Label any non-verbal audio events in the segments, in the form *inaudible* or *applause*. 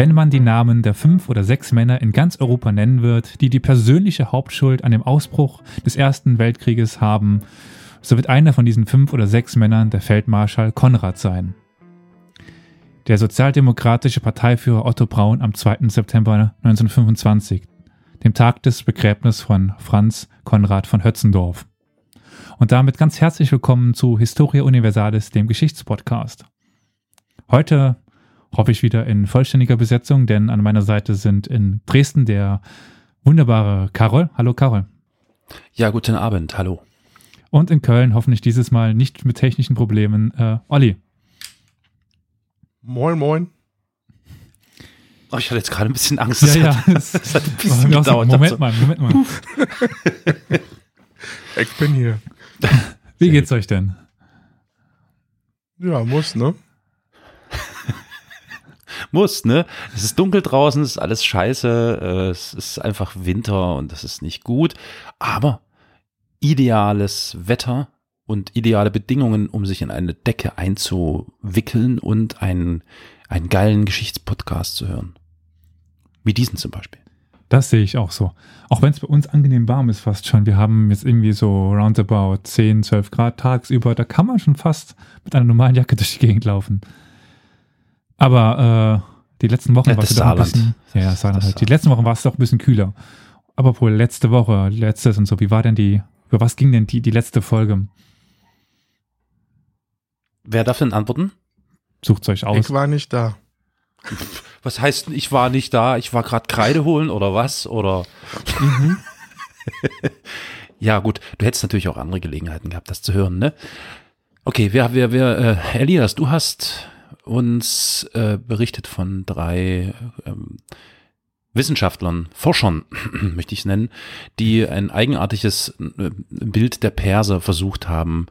wenn man die Namen der fünf oder sechs Männer in ganz Europa nennen wird, die die persönliche Hauptschuld an dem Ausbruch des Ersten Weltkrieges haben, so wird einer von diesen fünf oder sechs Männern der Feldmarschall Konrad sein. Der sozialdemokratische Parteiführer Otto Braun am 2. September 1925, dem Tag des Begräbnisses von Franz Konrad von Hötzendorf. Und damit ganz herzlich willkommen zu Historia Universalis, dem Geschichtspodcast. Heute hoffe ich wieder in vollständiger Besetzung, denn an meiner Seite sind in Dresden der wunderbare Karol. Hallo Karol. Ja, guten Abend. Hallo. Und in Köln hoffentlich dieses Mal nicht mit technischen Problemen äh, Olli. Moin, moin. Oh, ich hatte jetzt gerade ein bisschen Angst. Das ja, hat, ja. Das, das hat ein bisschen gedauert. Moment mal, Moment mal. ich bin hier. Wie geht's euch denn? Ja, muss, ne? Muss, ne? Es ist dunkel draußen, es ist alles scheiße, äh, es ist einfach Winter und das ist nicht gut. Aber ideales Wetter und ideale Bedingungen, um sich in eine Decke einzuwickeln und einen, einen geilen Geschichtspodcast zu hören. Wie diesen zum Beispiel. Das sehe ich auch so. Auch wenn es bei uns angenehm warm ist fast schon. Wir haben jetzt irgendwie so roundabout 10, 12 Grad tagsüber. Da kann man schon fast mit einer normalen Jacke durch die Gegend laufen. Aber äh, die letzten Wochen ja, war es doch ein bisschen. Ja, ja Saarland halt. Die letzten Wochen war es doch ein bisschen kühler. Aber wohl letzte Woche, letztes und so, wie war denn die, über was ging denn die, die letzte Folge? Wer darf denn antworten? Sucht euch aus. Ich war nicht da. *laughs* Was heißt, ich war nicht da, ich war gerade Kreide holen oder was? Oder. Mhm. *laughs* ja, gut, du hättest natürlich auch andere Gelegenheiten gehabt, das zu hören, ne? Okay, wer, wer, wer, äh, Elias, du hast uns äh, berichtet von drei ähm, Wissenschaftlern, Forschern, *clears throat* möchte ich es nennen, die ein eigenartiges äh, Bild der Perser versucht haben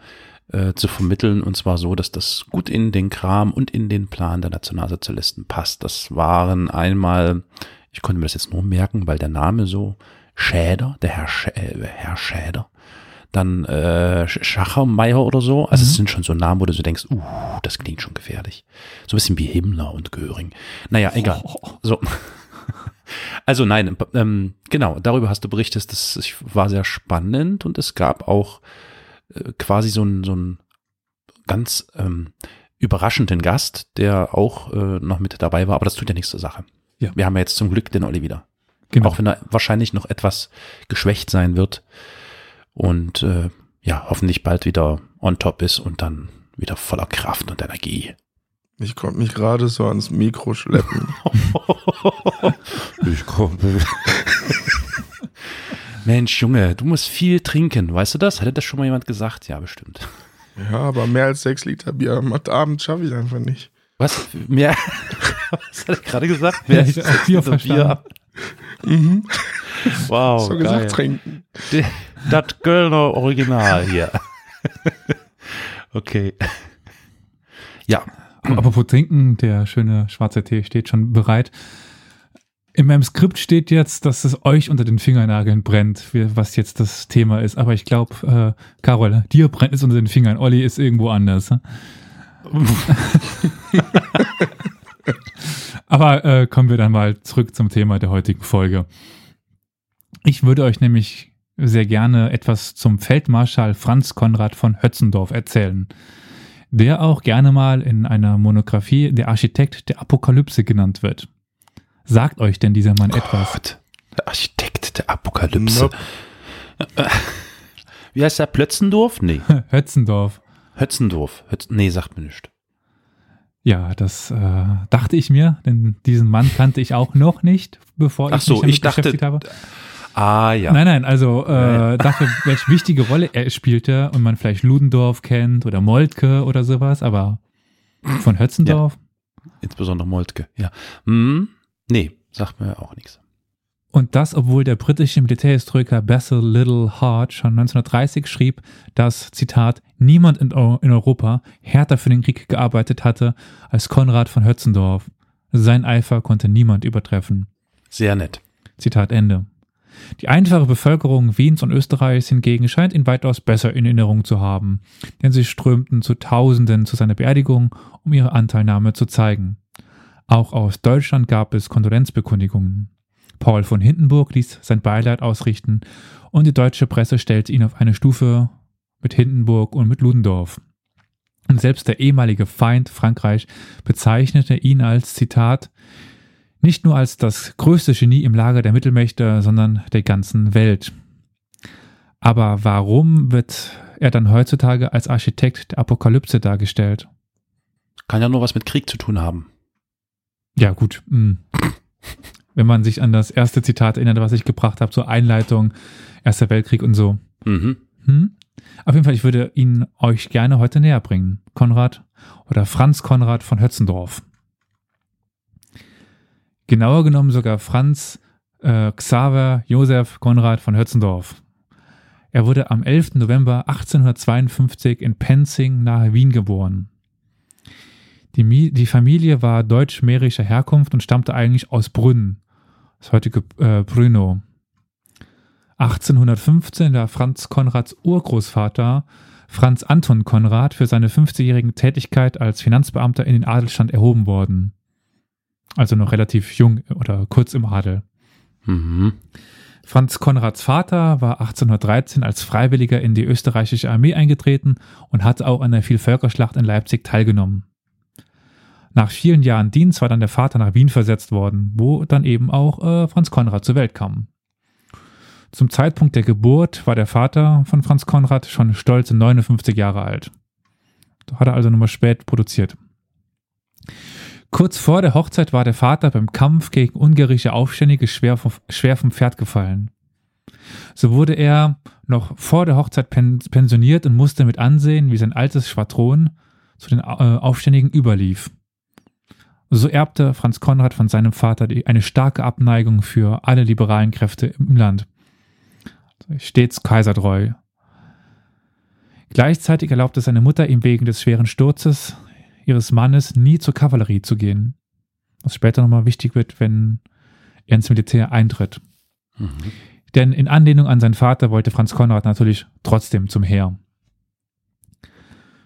äh, zu vermitteln, und zwar so, dass das gut in den Kram und in den Plan der Nationalsozialisten passt. Das waren einmal, ich konnte mir das jetzt nur merken, weil der Name so Schäder, der Herr, Sch äh, Herr Schäder, dann äh, Schachermeier oder so. Also mhm. es sind schon so Namen, wo du so denkst, uh, das klingt schon gefährlich. So ein bisschen wie Himmler und Göring. Naja, egal. Oh. *laughs* So. Also nein, ähm, genau, darüber hast du berichtet, das war sehr spannend und es gab auch äh, quasi so ein, so ein ganz ähm, überraschenden Gast, der auch äh, noch mit dabei war, aber das tut ja nichts zur Sache. Ja. Wir haben ja jetzt zum Glück den Olli wieder. Genau. Auch wenn er wahrscheinlich noch etwas geschwächt sein wird und äh, ja, hoffentlich bald wieder on top ist und dann wieder voller Kraft und Energie. Ich konnte mich gerade so ans Mikro schleppen. ich komme. Mensch, Junge, du musst viel trinken. Weißt du das? Hatte das schon mal jemand gesagt? Ja, bestimmt. Ja, aber mehr als sechs Liter Bier am Abend schaffe ich einfach nicht. Was? Mehr? *laughs* Was hat er gerade gesagt? Mehr als sechs Liter Bier? Mhm. *laughs* Wow. So geil. gesagt, trinken. Das Kölner Original hier. *laughs* okay. Ja. Apropos trinken, der schöne schwarze Tee steht schon bereit. In meinem Skript steht jetzt, dass es euch unter den Fingernageln brennt, was jetzt das Thema ist. Aber ich glaube, äh, Carol, dir brennt es unter den Fingern. Olli ist irgendwo anders. *laughs* Aber äh, kommen wir dann mal zurück zum Thema der heutigen Folge. Ich würde euch nämlich sehr gerne etwas zum Feldmarschall Franz Konrad von Hötzendorf erzählen, der auch gerne mal in einer Monographie der Architekt der Apokalypse genannt wird. Sagt euch denn dieser Mann Gott, etwas? Der Architekt der Apokalypse. Nope. Wie heißt der? Plötzendorf? Nee. *laughs* Hötzendorf. Hötzendorf. Hötz nee, sagt mir nicht. Ja, das äh, dachte ich mir, denn diesen Mann kannte ich auch noch nicht, bevor Ach ich so, mich damit ich dachte, beschäftigt habe. Ah, ja. Nein, nein, also äh, *laughs* dafür, welche wichtige Rolle er spielte und man vielleicht Ludendorff kennt oder Moltke oder sowas, aber von Hötzendorf. Ja. Insbesondere Moltke, ja. Hm, nee, sagt mir auch nichts. Und das, obwohl der britische Militärhistoriker Basil Little Hart schon 1930 schrieb, dass, Zitat, niemand in, in Europa härter für den Krieg gearbeitet hatte als Konrad von Hötzendorf. Sein Eifer konnte niemand übertreffen. Sehr nett. Zitat Ende. Die einfache Bevölkerung Wiens und Österreichs hingegen scheint ihn weitaus besser in Erinnerung zu haben, denn sie strömten zu Tausenden zu seiner Beerdigung, um ihre Anteilnahme zu zeigen. Auch aus Deutschland gab es Kondolenzbekundigungen. Paul von Hindenburg ließ sein Beileid ausrichten und die deutsche Presse stellte ihn auf eine Stufe mit Hindenburg und mit Ludendorff. Und selbst der ehemalige Feind Frankreich bezeichnete ihn als Zitat nicht nur als das größte Genie im Lager der Mittelmächte, sondern der ganzen Welt. Aber warum wird er dann heutzutage als Architekt der Apokalypse dargestellt? Kann ja nur was mit Krieg zu tun haben. Ja, gut. Hm. *laughs* Wenn man sich an das erste Zitat erinnert, was ich gebracht habe zur Einleitung, Erster Weltkrieg und so. Mhm. Hm? Auf jeden Fall, ich würde ihn euch gerne heute näher bringen. Konrad oder Franz Konrad von Hötzendorf. Genauer genommen sogar Franz äh, Xaver Josef Konrad von Hötzendorf. Er wurde am 11. November 1852 in Penzing nahe Wien geboren. Die, die Familie war deutsch-mährischer Herkunft und stammte eigentlich aus Brünn, das heutige äh, Brünow. 1815 war Franz Konrads Urgroßvater Franz Anton Konrad für seine 50-jährige Tätigkeit als Finanzbeamter in den Adelstand erhoben worden. Also noch relativ jung oder kurz im Adel. Mhm. Franz Konrads Vater war 1813 als Freiwilliger in die österreichische Armee eingetreten und hatte auch an der Vielvölkerschlacht in Leipzig teilgenommen. Nach vielen Jahren Dienst war dann der Vater nach Wien versetzt worden, wo dann eben auch äh, Franz Konrad zur Welt kam. Zum Zeitpunkt der Geburt war der Vater von Franz Konrad schon stolze 59 Jahre alt. Da hat er also nochmal spät produziert. Kurz vor der Hochzeit war der Vater beim Kampf gegen ungarische Aufständige schwer vom, schwer vom Pferd gefallen. So wurde er noch vor der Hochzeit pensioniert und musste mit ansehen, wie sein altes Schwadron zu den äh, Aufständigen überlief. So erbte Franz Konrad von seinem Vater eine starke Abneigung für alle liberalen Kräfte im Land. Stets kaisertreu. Gleichzeitig erlaubte seine Mutter ihm wegen des schweren Sturzes ihres Mannes nie zur Kavallerie zu gehen. Was später nochmal wichtig wird, wenn er ins Militär eintritt. Mhm. Denn in Anlehnung an seinen Vater wollte Franz Konrad natürlich trotzdem zum Heer.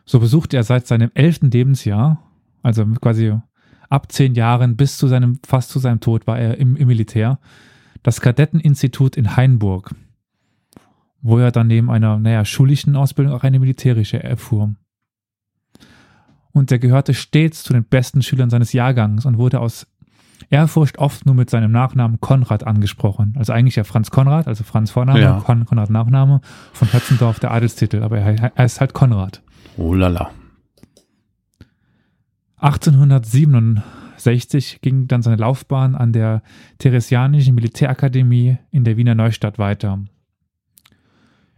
So besuchte er seit seinem elften Lebensjahr, also quasi ab zehn Jahren bis zu seinem, fast zu seinem Tod war er im, im Militär, das Kadetteninstitut in Hainburg, wo er dann neben einer, naja, schulischen Ausbildung auch eine militärische erfuhr. Und er gehörte stets zu den besten Schülern seines Jahrgangs und wurde aus Ehrfurcht oft nur mit seinem Nachnamen Konrad angesprochen. Also eigentlich ja Franz Konrad, also Franz Vorname, ja. Kon Konrad Nachname, von Hötzendorf der Adelstitel, aber er, er ist halt Konrad. Oh lala. 1867 ging dann seine Laufbahn an der Theresianischen Militärakademie in der Wiener Neustadt weiter.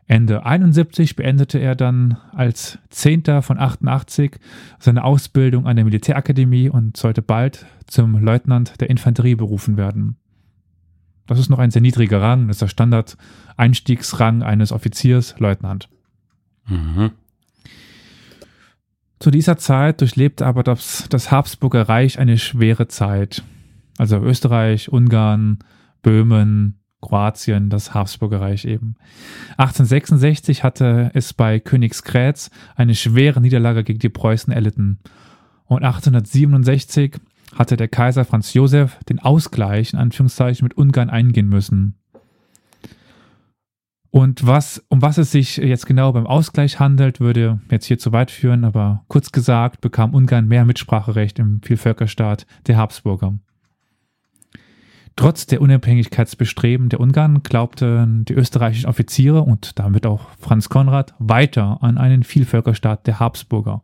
Ende 71 beendete er dann als Zehnter von 88 seine Ausbildung an der Militärakademie und sollte bald zum Leutnant der Infanterie berufen werden. Das ist noch ein sehr niedriger Rang, das ist der Standard-Einstiegsrang eines Offiziers, Leutnant. Mhm. Zu dieser Zeit durchlebte aber das, das Habsburger Reich eine schwere Zeit. Also Österreich, Ungarn, Böhmen, Kroatien, das Habsburger Reich eben. 1866 hatte es bei Königsgrätz eine schwere Niederlage gegen die Preußen erlitten. Und 1867 hatte der Kaiser Franz Josef den Ausgleich in Anführungszeichen mit Ungarn eingehen müssen. Und was, um was es sich jetzt genau beim Ausgleich handelt, würde jetzt hier zu weit führen, aber kurz gesagt bekam Ungarn mehr Mitspracherecht im Vielvölkerstaat der Habsburger. Trotz der Unabhängigkeitsbestreben der Ungarn glaubten die österreichischen Offiziere und damit auch Franz Konrad weiter an einen Vielvölkerstaat der Habsburger,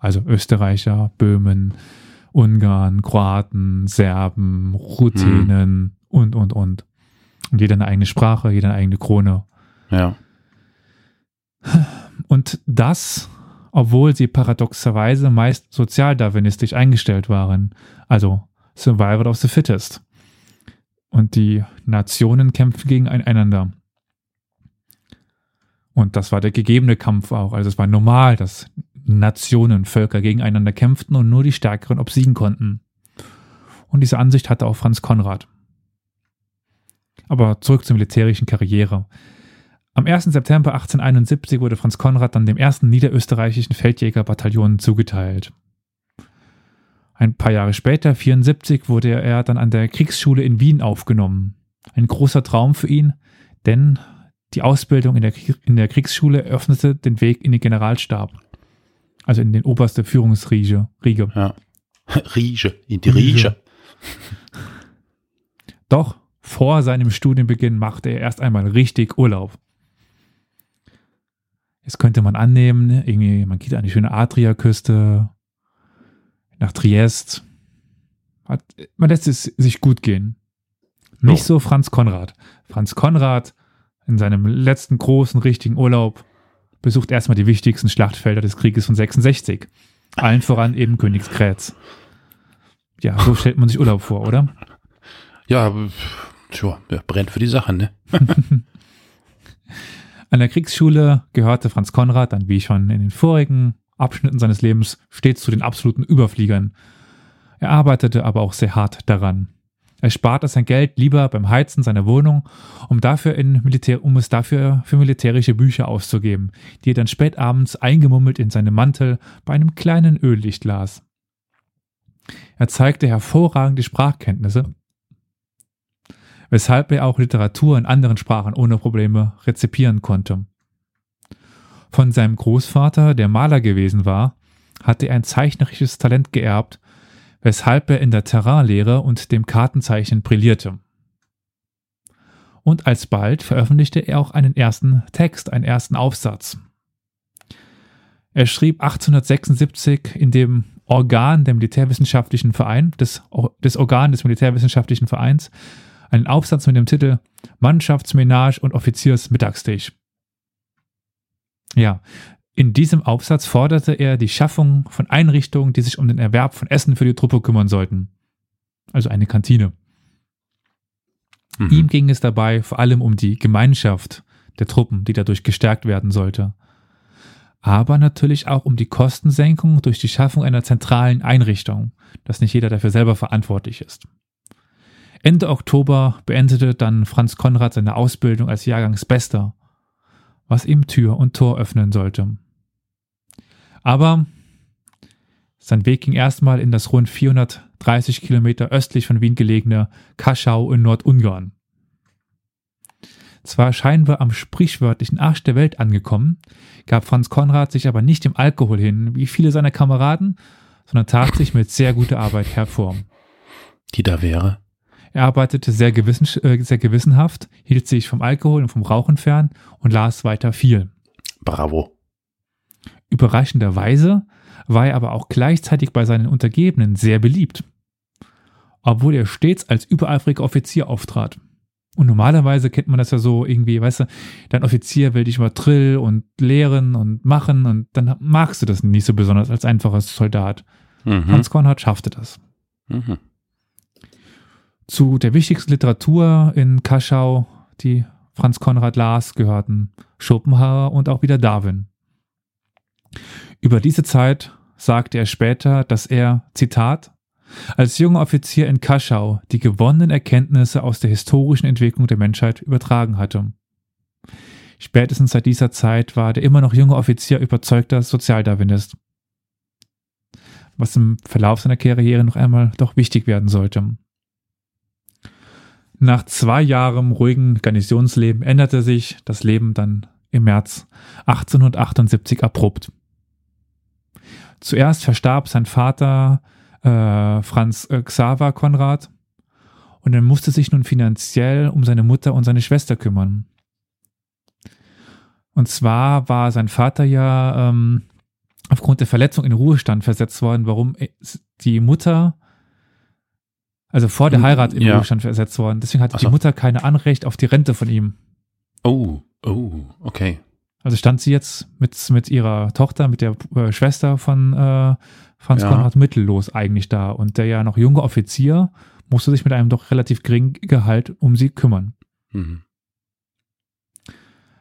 also Österreicher, Böhmen, Ungarn, Kroaten, Serben, Ruthenen mhm. und, und, und. Und jeder eine eigene Sprache, jeder eine eigene Krone. Ja. Und das, obwohl sie paradoxerweise meist sozialdarwinistisch eingestellt waren, also Survival of the Fittest und die Nationen kämpfen gegeneinander. Und das war der gegebene Kampf auch. Also es war normal, dass Nationen, Völker gegeneinander kämpften und nur die Stärkeren obsiegen konnten. Und diese Ansicht hatte auch Franz Konrad. Aber zurück zur militärischen Karriere. Am 1. September 1871 wurde Franz Konrad dann dem ersten niederösterreichischen Feldjägerbataillon zugeteilt. Ein paar Jahre später, 74, wurde er dann an der Kriegsschule in Wien aufgenommen. Ein großer Traum für ihn, denn die Ausbildung in der, in der Kriegsschule öffnete den Weg in den Generalstab. Also in den oberste Führungsriege. Riege. Ja. *laughs* Riege, in die Riege. *laughs* Doch vor seinem Studienbeginn machte er erst einmal richtig Urlaub. Jetzt könnte man annehmen, irgendwie, man geht an die schöne Adriaküste, nach Triest. Hat, man lässt es sich gut gehen. Nicht so Franz Konrad. Franz Konrad in seinem letzten großen richtigen Urlaub besucht erstmal die wichtigsten Schlachtfelder des Krieges von 66. Allen voran eben Königsgrätz. Ja, so *laughs* stellt man sich Urlaub vor, oder? Ja, tja, brennt für die Sache, ne? *laughs* An der Kriegsschule gehörte Franz Konrad dann, wie schon in den vorigen Abschnitten seines Lebens, stets zu den absoluten Überfliegern. Er arbeitete aber auch sehr hart daran. Er sparte sein Geld lieber beim Heizen seiner Wohnung, um, dafür Militär, um es dafür für militärische Bücher auszugeben, die er dann spät abends eingemummelt in seinem Mantel bei einem kleinen Öllicht las. Er zeigte hervorragende Sprachkenntnisse, weshalb er auch Literatur in anderen Sprachen ohne Probleme rezipieren konnte. Von seinem Großvater, der Maler gewesen war, hatte er ein zeichnerisches Talent geerbt weshalb er in der Terrainlehre und dem Kartenzeichnen brillierte. Und alsbald veröffentlichte er auch einen ersten Text, einen ersten Aufsatz. Er schrieb 1876 in dem Organ der Militärwissenschaftlichen Verein, des, des Organ des Militärwissenschaftlichen Vereins, einen Aufsatz mit dem Titel Mannschaftsmenage und Offiziersmittagstisch. Ja, in diesem Aufsatz forderte er die Schaffung von Einrichtungen, die sich um den Erwerb von Essen für die Truppe kümmern sollten. Also eine Kantine. Mhm. Ihm ging es dabei vor allem um die Gemeinschaft der Truppen, die dadurch gestärkt werden sollte. Aber natürlich auch um die Kostensenkung durch die Schaffung einer zentralen Einrichtung, dass nicht jeder dafür selber verantwortlich ist. Ende Oktober beendete dann Franz Konrad seine Ausbildung als Jahrgangsbester, was ihm Tür und Tor öffnen sollte. Aber sein Weg ging erstmal in das rund 430 Kilometer östlich von Wien gelegene Kaschau in Nordungarn. Zwar scheinbar am sprichwörtlichen Arsch der Welt angekommen, gab Franz Konrad sich aber nicht dem Alkohol hin, wie viele seiner Kameraden, sondern tat sich mit sehr guter Arbeit hervor. Die da wäre? Er arbeitete sehr, gewissen, äh, sehr gewissenhaft, hielt sich vom Alkohol und vom Rauchen fern und las weiter viel. Bravo. Überraschenderweise war er aber auch gleichzeitig bei seinen Untergebenen sehr beliebt, obwohl er stets als übereifriger Offizier auftrat. Und normalerweise kennt man das ja so irgendwie, weißt du, dein Offizier will dich mal drill und lehren und machen und dann magst du das nicht so besonders als einfacher Soldat. Mhm. Hans Konrad schaffte das. Mhm. Zu der wichtigsten Literatur in Kaschau, die Franz Konrad las, gehörten Schopenhauer und auch wieder Darwin. Über diese Zeit sagte er später, dass er, Zitat, als junger Offizier in Kaschau die gewonnenen Erkenntnisse aus der historischen Entwicklung der Menschheit übertragen hatte. Spätestens seit dieser Zeit war der immer noch junge Offizier überzeugter Sozialdarwinist, was im Verlauf seiner Karriere noch einmal doch wichtig werden sollte. Nach zwei Jahren ruhigen Garnisonsleben änderte sich das Leben dann im März 1878 abrupt. Zuerst verstarb sein Vater äh, Franz äh, Xaver Konrad und er musste sich nun finanziell um seine Mutter und seine Schwester kümmern. Und zwar war sein Vater ja ähm, aufgrund der Verletzung in Ruhestand versetzt worden, warum die Mutter, also vor der hm, Heirat in ja. Ruhestand versetzt worden. Deswegen hatte so. die Mutter keine Anrecht auf die Rente von ihm. Oh, oh, okay. Also stand sie jetzt mit, mit ihrer Tochter, mit der äh, Schwester von äh, Franz ja. Konrad mittellos eigentlich da. Und der ja noch junge Offizier musste sich mit einem doch relativ geringen Gehalt um sie kümmern. Mhm.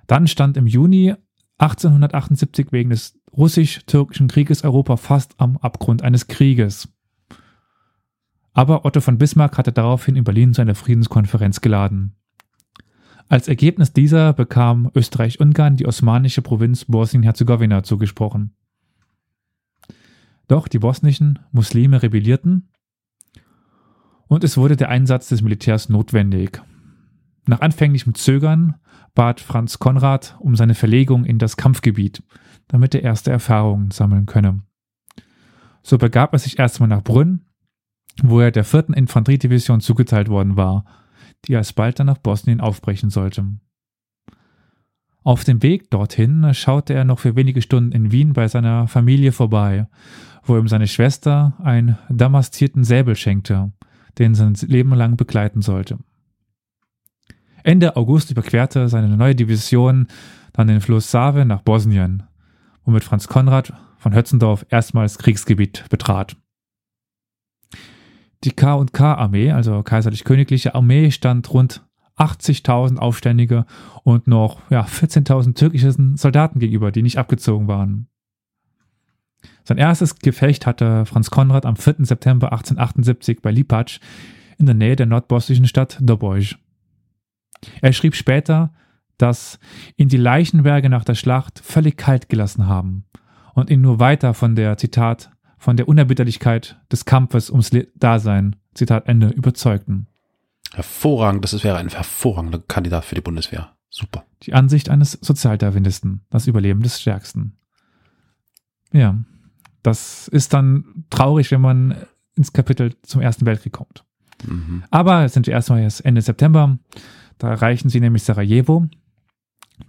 Dann stand im Juni 1878 wegen des russisch-türkischen Krieges Europa fast am Abgrund eines Krieges. Aber Otto von Bismarck hatte daraufhin in Berlin zu einer Friedenskonferenz geladen. Als Ergebnis dieser bekam Österreich-Ungarn die osmanische Provinz Bosnien-Herzegowina zugesprochen. Doch die bosnischen Muslime rebellierten und es wurde der Einsatz des Militärs notwendig. Nach anfänglichem Zögern bat Franz Konrad um seine Verlegung in das Kampfgebiet, damit er erste Erfahrungen sammeln könne. So begab er sich erstmal nach Brünn, wo er der vierten Infanteriedivision zugeteilt worden war, die alsbald dann nach Bosnien aufbrechen sollte. Auf dem Weg dorthin schaute er noch für wenige Stunden in Wien bei seiner Familie vorbei, wo ihm seine Schwester einen damastierten Säbel schenkte, den sein Leben lang begleiten sollte. Ende August überquerte seine neue Division dann den Fluss Save nach Bosnien, womit Franz Konrad von Hötzendorf erstmals Kriegsgebiet betrat. Die K&K-Armee, also kaiserlich-königliche Armee, stand rund 80.000 Aufständige und noch ja, 14.000 türkischen Soldaten gegenüber, die nicht abgezogen waren. Sein erstes Gefecht hatte Franz Konrad am 4. September 1878 bei Lipatsch in der Nähe der nordbosnischen Stadt Doboj. Er schrieb später, dass ihn die Leichenberge nach der Schlacht völlig kalt gelassen haben und ihn nur weiter von der, Zitat, von der Unerbitterlichkeit des Kampfes ums Dasein, Zitat Ende, überzeugten. Hervorragend, das wäre ein hervorragender Kandidat für die Bundeswehr. Super. Die Ansicht eines Sozialdarwinisten, das Überleben des Stärksten. Ja, das ist dann traurig, wenn man ins Kapitel zum Ersten Weltkrieg kommt. Mhm. Aber es sind erstmal jetzt Ende September. Da erreichen sie nämlich Sarajevo,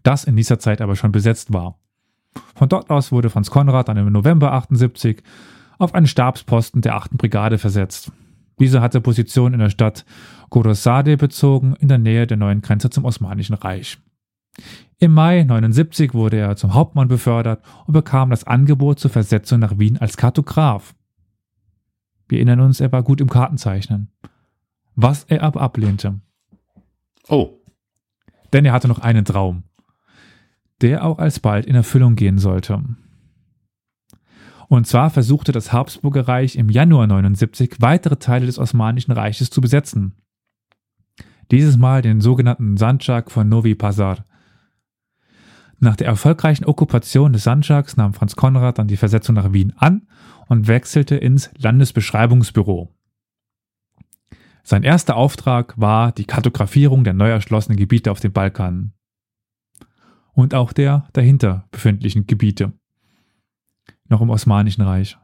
das in dieser Zeit aber schon besetzt war. Von dort aus wurde Franz Konrad dann im November 78 auf einen Stabsposten der 8. Brigade versetzt. Diese hatte Position in der Stadt Gorosade bezogen, in der Nähe der neuen Grenze zum Osmanischen Reich. Im Mai 79 wurde er zum Hauptmann befördert und bekam das Angebot zur Versetzung nach Wien als Kartograf. Wir erinnern uns, er war gut im Kartenzeichnen. Was er aber ablehnte. Oh. Denn er hatte noch einen Traum, der auch alsbald in Erfüllung gehen sollte. Und zwar versuchte das Habsburger Reich im Januar 79 weitere Teile des Osmanischen Reiches zu besetzen. Dieses Mal den sogenannten Sandschak von Novi Pazar. Nach der erfolgreichen Okkupation des Sandschaks nahm Franz Konrad dann die Versetzung nach Wien an und wechselte ins Landesbeschreibungsbüro. Sein erster Auftrag war die Kartografierung der neu erschlossenen Gebiete auf dem Balkan und auch der dahinter befindlichen Gebiete, noch im Osmanischen Reich.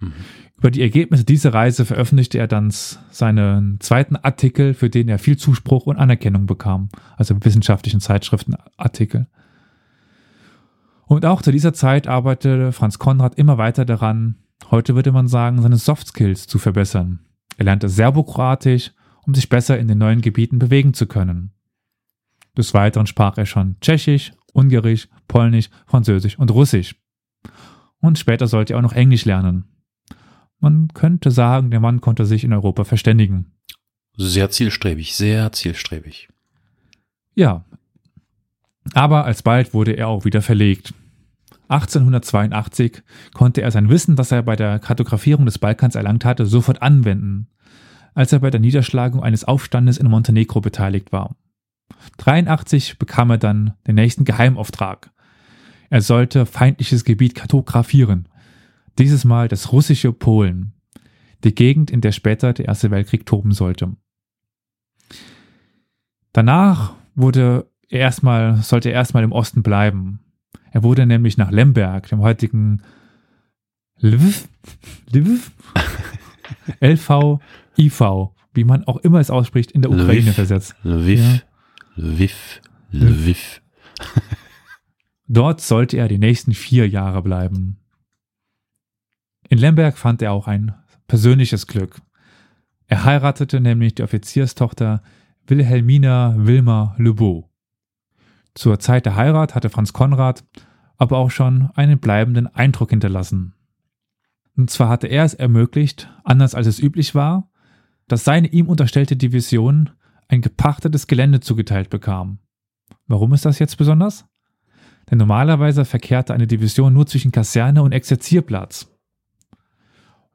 Mhm. Über die Ergebnisse dieser Reise veröffentlichte er dann seinen zweiten Artikel, für den er viel Zuspruch und Anerkennung bekam, also wissenschaftlichen Zeitschriftenartikel. Und auch zu dieser Zeit arbeitete Franz Konrad immer weiter daran, heute würde man sagen, seine Soft Skills zu verbessern. Er lernte Serbokroatisch, um sich besser in den neuen Gebieten bewegen zu können. Des Weiteren sprach er schon Tschechisch, Ungarisch, Polnisch, Französisch und Russisch. Und später sollte er auch noch Englisch lernen. Man könnte sagen, der Mann konnte sich in Europa verständigen. Sehr zielstrebig, sehr zielstrebig. Ja. Aber alsbald wurde er auch wieder verlegt. 1882 konnte er sein Wissen, das er bei der Kartografierung des Balkans erlangt hatte, sofort anwenden, als er bei der Niederschlagung eines Aufstandes in Montenegro beteiligt war. 83 bekam er dann den nächsten Geheimauftrag. Er sollte feindliches Gebiet kartografieren, dieses Mal das russische Polen, die Gegend, in der später der Erste Weltkrieg toben sollte. Danach wurde er erstmal, sollte er erstmal im Osten bleiben, er wurde nämlich nach Lemberg, dem heutigen Lviv, Lviv, *laughs* LV, IV, wie man auch immer es ausspricht, in der Ukraine Lviv, versetzt. Lviv, ja. Lviv, Lviv. Dort sollte er die nächsten vier Jahre bleiben. In Lemberg fand er auch ein persönliches Glück. Er heiratete nämlich die Offizierstochter Wilhelmina Wilma Lebeau. Zur Zeit der Heirat hatte Franz Konrad aber auch schon einen bleibenden Eindruck hinterlassen. Und zwar hatte er es ermöglicht, anders als es üblich war, dass seine ihm unterstellte Division ein gepachtetes Gelände zugeteilt bekam. Warum ist das jetzt besonders? Denn normalerweise verkehrte eine Division nur zwischen Kaserne und Exerzierplatz.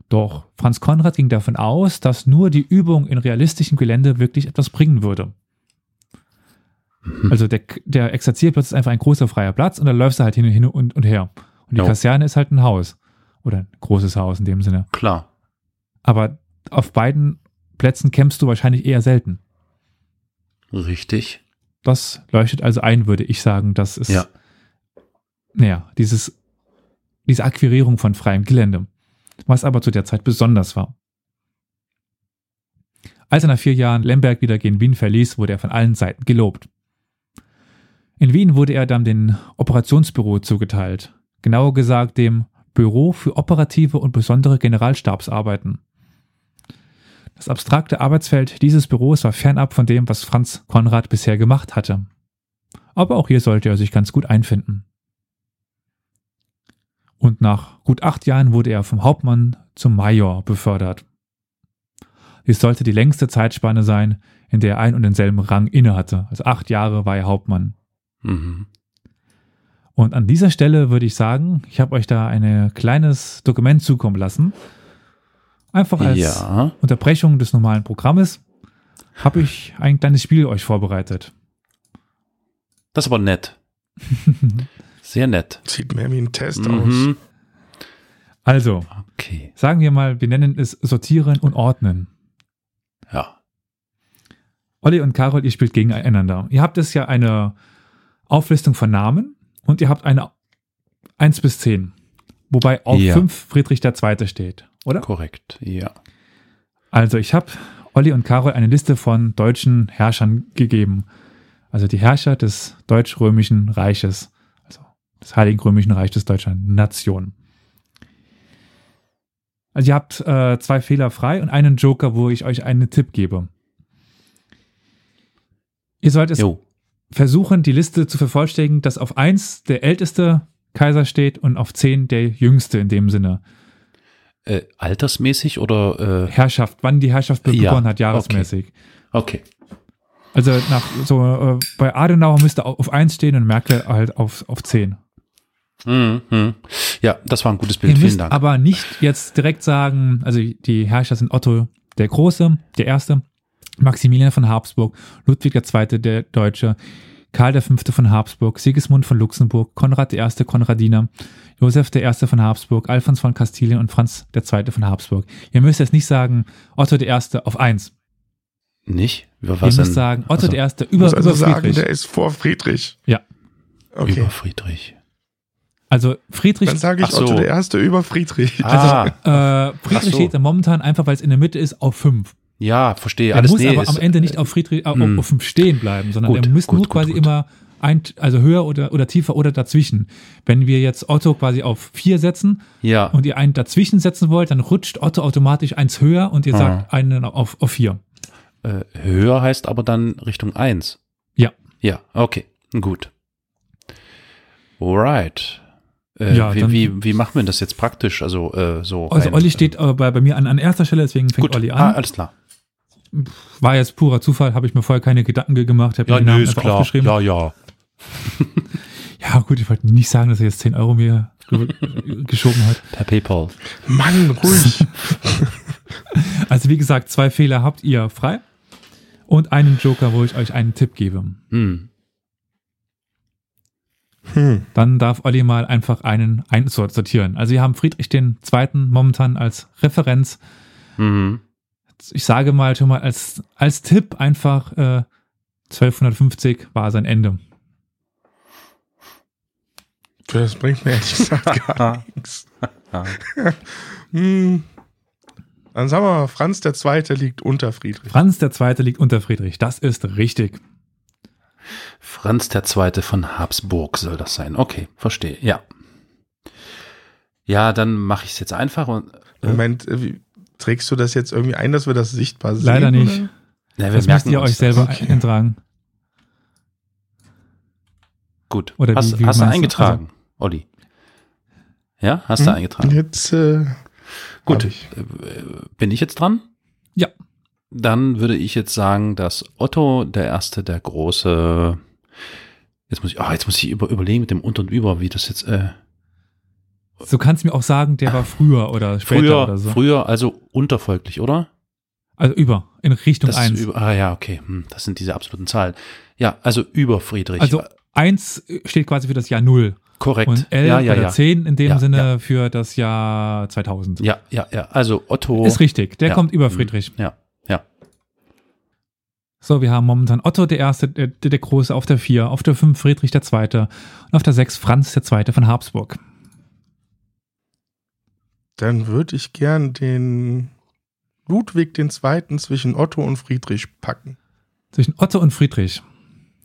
Doch Franz Konrad ging davon aus, dass nur die Übung in realistischem Gelände wirklich etwas bringen würde. Mhm. Also der, der Exerzierplatz ist einfach ein großer freier Platz und da läufst du halt hin, hin und, und her. Und die ja. Kaserne ist halt ein Haus Oder ein großes Haus in dem Sinne. Klar. Aber auf beiden Plätzen campst du wahrscheinlich eher selten. Richtig. Das leuchtet also ein, würde ich sagen. Das ist, Ja. Naja, dieses, diese Akquirierung von freiem Gelände. Was aber zu der Zeit besonders war. Als er nach vier Jahren Lemberg wieder gegen Wien verließ, wurde er von allen Seiten gelobt. In Wien wurde er dann dem Operationsbüro zugeteilt. Genauer gesagt dem Büro für operative und besondere Generalstabsarbeiten. Das abstrakte Arbeitsfeld dieses Büros war fernab von dem, was Franz Konrad bisher gemacht hatte. Aber auch hier sollte er sich ganz gut einfinden. Und nach gut acht Jahren wurde er vom Hauptmann zum Major befördert. Dies sollte die längste Zeitspanne sein, in der er ein und denselben Rang innehatte. Also acht Jahre war er Hauptmann. Mhm. Und an dieser Stelle würde ich sagen, ich habe euch da ein kleines Dokument zukommen lassen. Einfach als Ja. Unterbrechung des normalen Programmes habe ich ein kleines Spiel euch vorbereitet. Das ist aber nett. *laughs* Sehr nett. Sieht mehr wie ein Test aus. Mhm. Also, Okay. sagen wir mal, wir nennen es Sortieren und Ordnen. Ja. Olli und Carol, ihr spielt gegeneinander. Ihr habt es ja eine Auflistung von Namen und ihr habt eine 1 bis 10. Wobei auf Ja. 5 Friedrich II. steht, oder? Korrekt. Ja. Also ich habe Olli und Carol eine Liste von deutschen Herrschern gegeben. Also die Herrscher des deutsch-römischen Reiches. Also des Heiligen Römischen Reiches deutscher Nation. Also ihr habt äh, zwei Fehler frei und einen Joker, wo ich euch einen Tipp gebe. Ihr sollt es Jo. versuchen, die Liste zu vervollständigen, dass auf 1 der älteste Kaiser steht und auf 10 der jüngste in dem Sinne. Äh, altersmäßig oder äh, Herrschaft, wann die Herrschaft Ja, begonnen hat, jahresmäßig. okay. Also nach so äh, bei Adenauer müsste au- auf 1 stehen und Merkel halt auf, auf 10. Mhm. mhm. Ja, das war ein gutes Ihr Bild. Vielen müsst Dank. aber nicht jetzt direkt sagen, also die Herrscher sind Otto der Große, der Erste, Maximilian von Habsburg, Ludwig II. der Deutsche, Karl V. von Habsburg, Sigismund von Luxemburg, Konrad I. Konradiner, Josef I. von Habsburg, Alfons von Kastilien und Franz II. von Habsburg. Ihr müsst jetzt nicht sagen, Otto I. auf 1. Nicht? Über Ihr was müsst denn? sagen, Otto Achso, I. Über, muss also über sagen, Friedrich. der ist vor Friedrich. Ja. Okay. Über Friedrich. Also Friedrich Dann sage ich so. Otto der Erste über Friedrich. Ah, Äh, Friedrich so. steht da momentan einfach, weil es in der Mitte ist, auf 5. ja, verstehe. Er Alles muss nee, aber ist, am Ende nicht auf Friedrich äh, Hm. auf 5 stehen bleiben, sondern Gut, er muss gut, nur gut, quasi gut. immer ein, also höher oder, oder tiefer oder dazwischen. Wenn wir jetzt Otto quasi auf 4 setzen Ja, und ihr einen dazwischen setzen wollt, dann rutscht Otto automatisch eins höher und ihr Ah. sagt einen auf, auf 4. äh, höher heißt aber dann Richtung 1. Ja. Ja, okay. Gut. Alright. Äh, Ja, wie, dann- wie, wie machen wir das jetzt praktisch? Also, äh, so. Also rein- Olli steht äh, bei, bei mir an, an erster Stelle, deswegen fängt Gut, Olli ah, an. alles klar. War jetzt purer Zufall, habe ich mir vorher keine Gedanken gemacht, habe Ja, den nö, Namen einfach klar. aufgeschrieben. Ja, ja. *laughs* Ja, gut, ich wollte nicht sagen, dass er jetzt 10 Euro mir ge geschoben hat. Per PayPal. Mann, ruhig. *laughs* Also wie gesagt, zwei Fehler habt ihr frei und einen Joker, wo ich euch einen Tipp gebe. Hm. Hm. Dann darf Olli mal einfach einen einsortieren. Also wir haben Friedrich den Zweiten momentan als Referenz. Mhm. Ich sage mal schon mal als, als Tipp einfach äh, 1250 war sein Ende. Das bringt mir ehrlich gesagt *laughs* gar nichts. *laughs* hm. Dann sagen wir mal, Franz der Zweite liegt unter Friedrich. Franz der Zweite liegt unter Friedrich. Das ist richtig. Franz der Zweite von Habsburg soll das sein. Okay, verstehe. Ja. Ja, dann mache ich es jetzt einfach und äh, Moment, äh, wie, trägst du das jetzt irgendwie ein, dass wir das sichtbar sehen? Leider nicht. na, wir Das müsst merken ihr euch selber das. Okay. eintragen. Gut. Oder hast wie- wie hast du du? eingetragen, Olli? Ja, hast du Hm? eingetragen? Jetzt äh, Gut. ich. Äh, Bin ich jetzt dran? Ja. Dann würde ich jetzt sagen, dass Otto der Erste, der große. Jetzt muss ich, ah, jetzt muss ich über, überlegen mit dem Unter und Über, wie das jetzt. Äh, So kannst du mir auch sagen, der war früher oder später früher, oder so. früher, also unterfolglich, oder? Also über, in Richtung Das ist 1. über, ah ja, okay. Hm, das sind diese absoluten Zahlen. Ja, also über Friedrich. Also 1 steht quasi für das Jahr 0. Korrekt. Und 11 ja, ja, oder ja. 10 in dem Ja, Sinne ja. für das Jahr 2000. Ja, ja, ja. Also Otto. Ist richtig, der kommt über Mhm. Friedrich. Ja. So, wir haben momentan Otto der Erste, der, der Große auf der 4, auf der 5 Friedrich der Zweite und auf der 6 Franz der Zweite von Habsburg. Dann würde ich gern den Ludwig II. zwischen Otto und Friedrich packen. Zwischen Otto und Friedrich.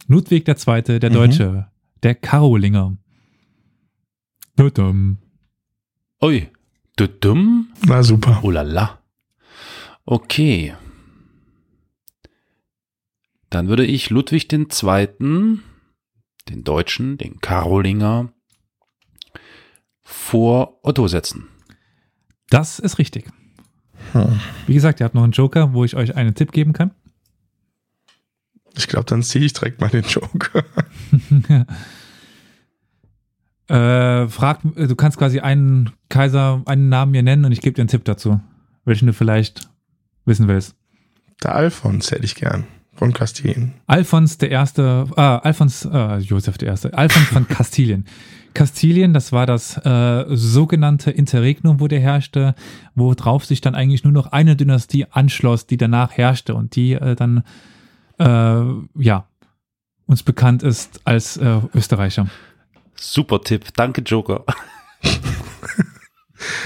Ludwig der Zweite, der Mhm. Deutsche, der Karolinger. Tudum. Ui. Du dumm? Na super. Oh la la. Okay. Dann würde ich Ludwig den Zweiten, den Deutschen, den Karolinger, vor Otto setzen. Das ist richtig. Hm. Wie gesagt, ihr habt noch einen Joker, wo ich euch einen Tipp geben kann. Ich glaube, dann ziehe ich direkt mal den Joker. *laughs* äh, frag, du kannst quasi einen Kaiser, einen Namen mir nennen und ich gebe dir einen Tipp dazu, welchen du vielleicht wissen willst. Der Alfons hätte ich gern. Von Kastilien. Alfons der Erste, ah, Alfons, äh, Josef der Erste, Alfons von *laughs* Kastilien. Kastilien, das war das äh, sogenannte Interregnum, wo der herrschte, worauf sich dann eigentlich nur noch eine Dynastie anschloss, die danach herrschte und die äh, dann, äh, ja, uns bekannt ist als äh, Österreicher. Super Tipp. Danke, Joker. *laughs*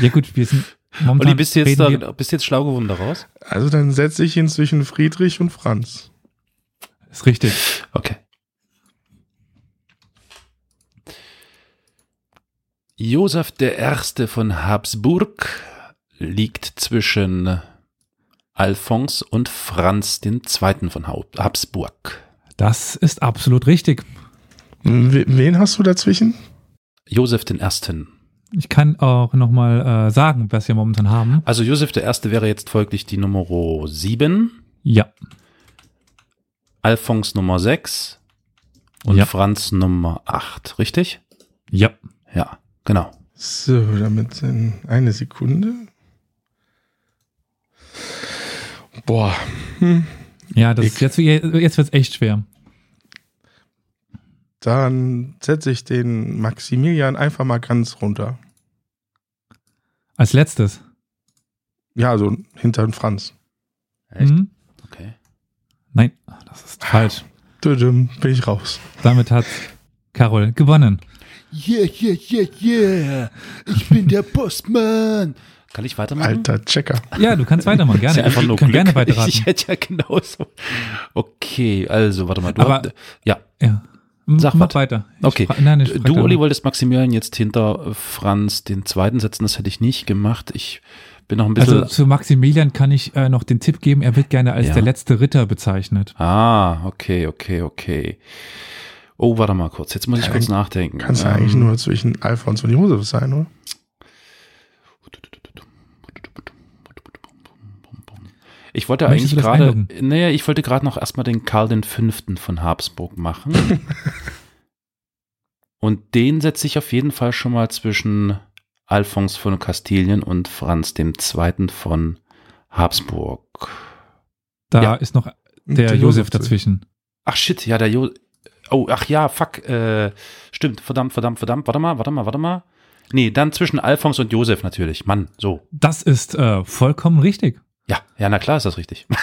Ja gut, wir sind momentan Olli, bist du jetzt, da, bist du jetzt schlau geworden daraus? Also dann setze ich ihn zwischen Friedrich und Franz. Ist richtig. Okay. Josef der Erste von Habsburg liegt zwischen Alphons und Franz den Zweiten von Habsburg. Das ist absolut richtig. Wen hast du dazwischen? Josef den Ersten. Ich kann auch nochmal äh, sagen, was wir momentan haben. Also Josef der Erste wäre jetzt folglich die Nummer 7, Ja, Alphons Nummer 6 und Ja. Franz Nummer 8, richtig? ja. Ja, genau. So, damit in eine Sekunde. Boah. Hm. Ja, das Ich- jetzt, jetzt wird es echt schwer. Dann setze ich den Maximilian einfach mal ganz runter. Als letztes. Ja, also hinter den Franz. Echt? Mhm. Okay. Nein, das ist falsch. Bin ich raus. Damit hat Carol gewonnen. Yeah, yeah, yeah, yeah. Ich bin der Postmann. Kann ich weitermachen? Alter Checker. Ja, du kannst weitermachen, ist gerne. ja einfach nur ich kann Glück. gerne weiterraten. Ich hätte ja genauso. Okay, also warte mal. Du Aber- hast, ja, ja. Sag Mach weiter. Ich Okay. nein, du, noch. wolltest Maximilian jetzt hinter Franz den Zweiten setzen. Das hätte ich nicht gemacht. Ich bin noch ein bisschen. Also zu Maximilian kann ich äh, noch den Tipp geben, er wird gerne als Ja. der letzte Ritter bezeichnet. ah, okay, okay, okay. Oh, warte mal kurz. Jetzt muss ich Ja, kurz nachdenken. Kannst ja Ähm, eigentlich nur zwischen Alfons und Josef sein, oder? Ich wollte Möchtest eigentlich gerade, nee, ich wollte gerade noch erstmal den Karl den Fünften von Habsburg machen. *laughs* und den setze ich auf jeden Fall schon mal zwischen Alphons von Kastilien und Franz dem Zweiten von Habsburg. Da Ja. ist noch Und der Josef dazwischen. Ach shit, ja, der Jo. Oh, ach ja, fuck. Äh, stimmt, verdammt, verdammt, verdammt. Warte mal, warte mal, warte mal. Nee, dann zwischen Alphons und Josef natürlich. Mann, so. Das ist äh, vollkommen richtig. Ja, ja, na klar ist das richtig. *laughs*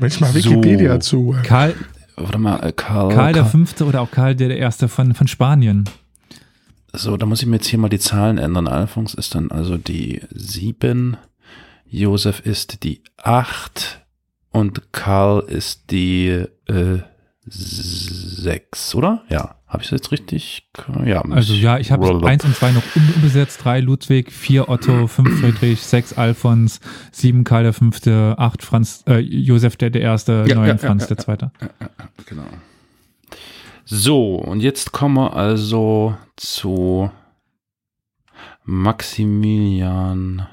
Mensch, mal So. Wikipedia zu. Karl, warte mal, äh, Karl. Karl der Karl- Fünfte oder auch Karl der Erste von, von Spanien. So, da muss ich mir jetzt hier mal die Zahlen ändern. Alphons ist dann also die 7, Josef ist die 8 und Karl ist die äh, 6, oder? Ja, habe ich das jetzt richtig? Ja, Also ja, ich habe Roll up. eins und zwei noch un- unbesetzt. Drei Ludwig, vier Otto, *clears throat* fünf Friedrich, sechs Alfons, sieben Karl der Fünfte, acht Franz, äh, Josef der, der Erste, ja, ja, Franz ja, der Zweite. Genau. So, und jetzt kommen wir also zu Maximilian.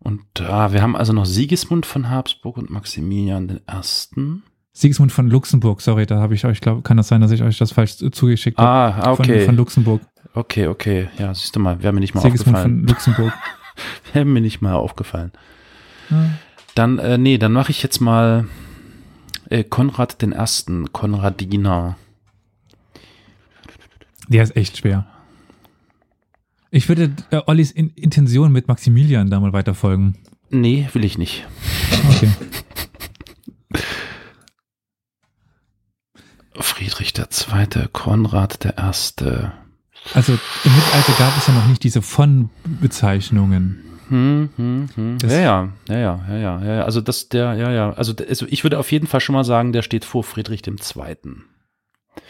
Und da, wir haben also noch Sigismund von Habsburg und Maximilian den Ersten. Sigismund von Luxemburg, sorry, da habe ich euch, glaube kann das sein, dass ich euch das falsch zugeschickt habe. Ah, ah, Von, okay. von Luxemburg. okay, okay. Ja, siehst du mal, wäre mir nicht mal Sigismund aufgefallen. von Luxemburg. *laughs* Wäre mir nicht mal aufgefallen. Ja. Dann, äh, nee, dann mache ich jetzt mal äh, Konrad den Ersten, Konradiner. Der ist echt schwer. Ich würde äh, Ollis in Intention mit Maximilian da mal weiterfolgen. Nee, will ich nicht. Okay. *laughs* Friedrich II., Konrad I. Also im Mittelalter gab es ja noch nicht diese von-Bezeichnungen. Hm, hm, hm. Ja, ja, ja, ja, ja, ja, ja. Also das, der, ja, ja. Also, also ich würde auf jeden Fall schon mal sagen, der steht vor Friedrich II.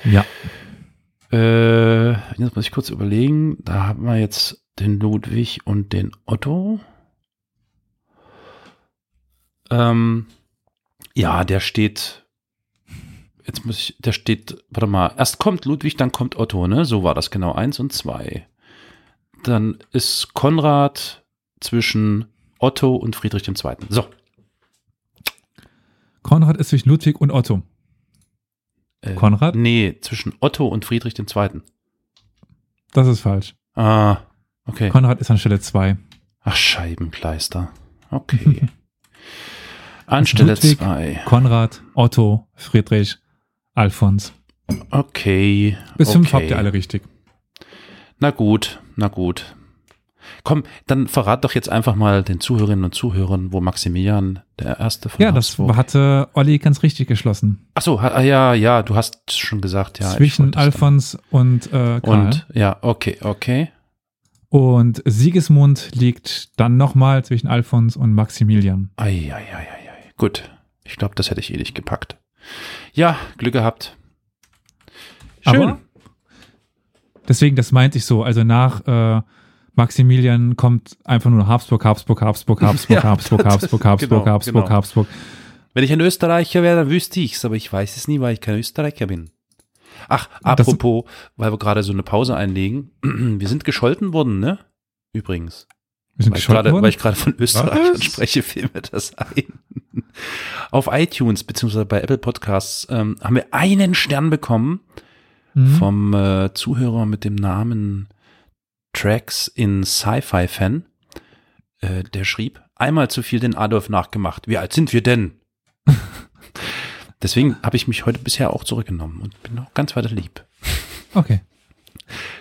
Ja. Äh, jetzt muss ich kurz überlegen. Da haben wir jetzt den Ludwig und den Otto. Ähm, ja, der steht. Jetzt muss ich, der steht, warte mal, erst kommt Ludwig, dann kommt Otto, ne? So war das genau, eins und zwei. Dann ist Konrad zwischen Otto und Friedrich II. So. Konrad ist zwischen Ludwig und Otto. Äh, Konrad? Nee, zwischen Otto und Friedrich II. Das ist falsch. Ah, okay. Konrad ist an Stelle 2. Ach, Scheibenkleister. Okay. *laughs* Anstelle Ludwig. zwei. Konrad, Otto, Friedrich, Alfons. Okay. Bis okay. fünf habt ihr alle richtig. Na gut, na gut. Komm, dann verrat doch jetzt einfach mal den Zuhörerinnen und Zuhörern, wo Maximilian der Erste von Ja, das Habsburg- hatte Olli ganz richtig geschlossen. Ach so, ah, ja, ja, du hast schon gesagt, ja. Zwischen Alfons und äh, Karl. Und, ja, okay, okay. Und Sigismund liegt dann nochmal zwischen Alfons und Maximilian. Ei, ei, ei, ei, ei. Gut. Ich glaube, das hätte ich eh nicht gepackt. Ja, Glück gehabt. Schön. Aber deswegen, das meinte ich so. Also nach äh, Maximilian kommt einfach nur Habsburg, Habsburg, Habsburg, Habsburg, Ja, Habsburg, *laughs* das- Habsburg, Habsburg, genau, Habsburg, genau. Habsburg. Wenn ich ein Österreicher wäre, dann wüsste ich's, aber ich weiß es nie, weil ich kein Österreicher bin. Ach, Das- apropos, weil wir gerade so eine Pause einlegen. *clears throat* Wir sind gescholten worden, ne? Übrigens. Wir sind Weil ich gescholten gerade, weil worden. ich gerade von Österreichern spreche, fiel mir das ein. Auf iTunes beziehungsweise bei Apple Podcasts ähm, haben wir einen Stern bekommen Mhm. vom äh, Zuhörer mit dem Namen Tracks in Sci-Fi Fan. Äh, der schrieb, einmal zu viel den Adolf nachgemacht. Wie alt sind wir denn? *laughs* Deswegen habe ich mich heute bisher auch zurückgenommen und bin noch ganz weiter lieb. Okay.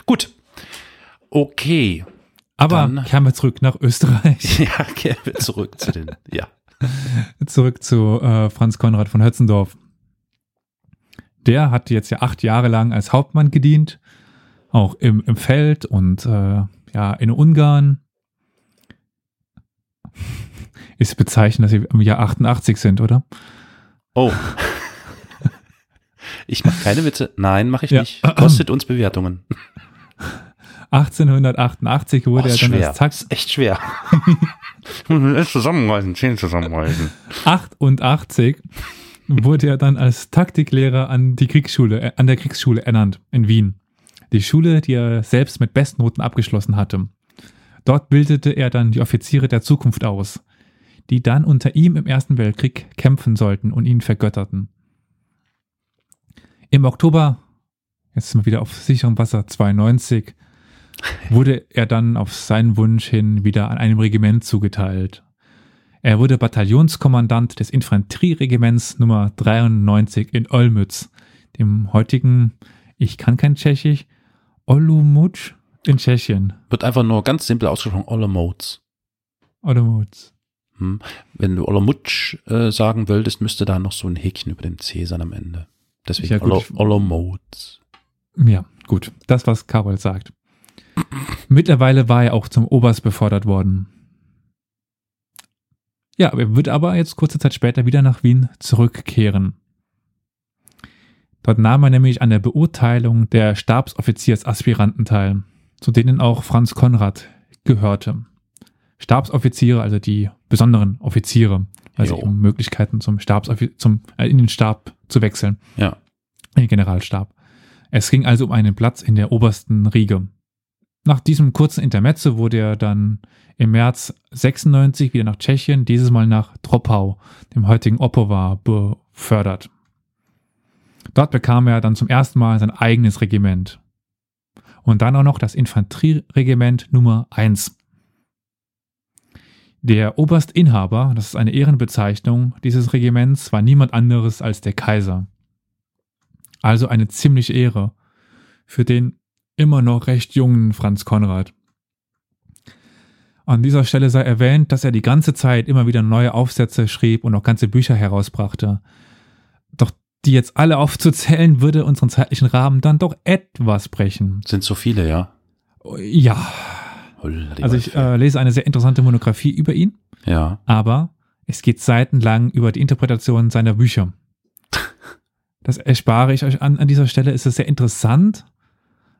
Gut. Okay. Aber Dann- kehren wir zurück nach Österreich. *laughs* Ja, kehren wir zurück zu den, ja. *laughs* zurück zu äh, Franz Konrad von Hötzendorf. Der hat jetzt ja acht Jahre lang als Hauptmann gedient, auch im, im Feld und äh, ja in Ungarn. *laughs* Ist bezeichnend, dass sie im Jahr 88 sind, oder? Oh. *laughs* Ich mache keine Witze. Nein, mache ich Ja. nicht. Kostet uns Bewertungen. *laughs* 1888 wurde Oh, er dann schwer. als Ist echt schwer. zusammenreißen, zehn zusammenreißen. 88 wurde er dann als Taktiklehrer an die Kriegsschule, äh, an der Kriegsschule ernannt in Wien. Die Schule, die er selbst mit Bestnoten abgeschlossen hatte. Dort bildete er dann die Offiziere der Zukunft aus, die dann unter ihm im Ersten Weltkrieg kämpfen sollten und ihn vergötterten. Im Oktober, jetzt sind wir wieder auf sicherem Wasser, 92, wurde er dann auf seinen Wunsch hin wieder an einem Regiment zugeteilt. Er wurde Bataillonskommandant des Infanterieregiments Nummer 93 in Olmütz, dem heutigen, ich kann kein Tschechisch, Olomouc in Tschechien. Wird einfach nur ganz simpel ausgesprochen Olomouc. Olomouc. Hm. Wenn du Olomouc äh, sagen wolltest, müsste da noch so ein Häkchen über dem C sein am Ende. Deswegen Ja. Olo Olomouc. Ja, gut. Das, was Karol sagt. Mittlerweile war er auch zum Oberst befördert worden. Ja, er wird aber jetzt kurze Zeit später wieder nach Wien zurückkehren. Dort nahm er nämlich an der Beurteilung der Stabsoffiziersaspiranten teil, zu denen auch Franz Konrad gehörte. Stabsoffiziere, also die besonderen Offiziere, also um Möglichkeiten zum Stabsoffizier, zum, äh, in den Stab zu wechseln Ja. in den Generalstab. Es ging also um einen Platz in der obersten Riege. Nach diesem kurzen Intermezzo wurde er dann im März 96 wieder nach Tschechien, dieses Mal nach Troppau, dem heutigen Opava, befördert. Dort bekam er dann zum ersten Mal sein eigenes Regiment. Und dann auch noch das Infanterieregiment Nummer 1. Der Oberstinhaber, das ist eine Ehrenbezeichnung dieses Regiments, war niemand anderes als der Kaiser. Also eine ziemliche Ehre für den immer noch recht jungen Franz Konrad. An dieser Stelle sei erwähnt, dass er die ganze Zeit immer wieder neue Aufsätze schrieb und auch ganze Bücher herausbrachte. Doch die jetzt alle aufzuzählen, würde unseren zeitlichen Rahmen dann doch etwas brechen. Sind so viele, ja. Ja. Also ich äh, lese eine sehr interessante Monographie über ihn. Ja. Aber es geht seitenlang über die Interpretation seiner Bücher. *laughs* Das erspare ich euch an, an dieser Stelle. Es ist sehr interessant,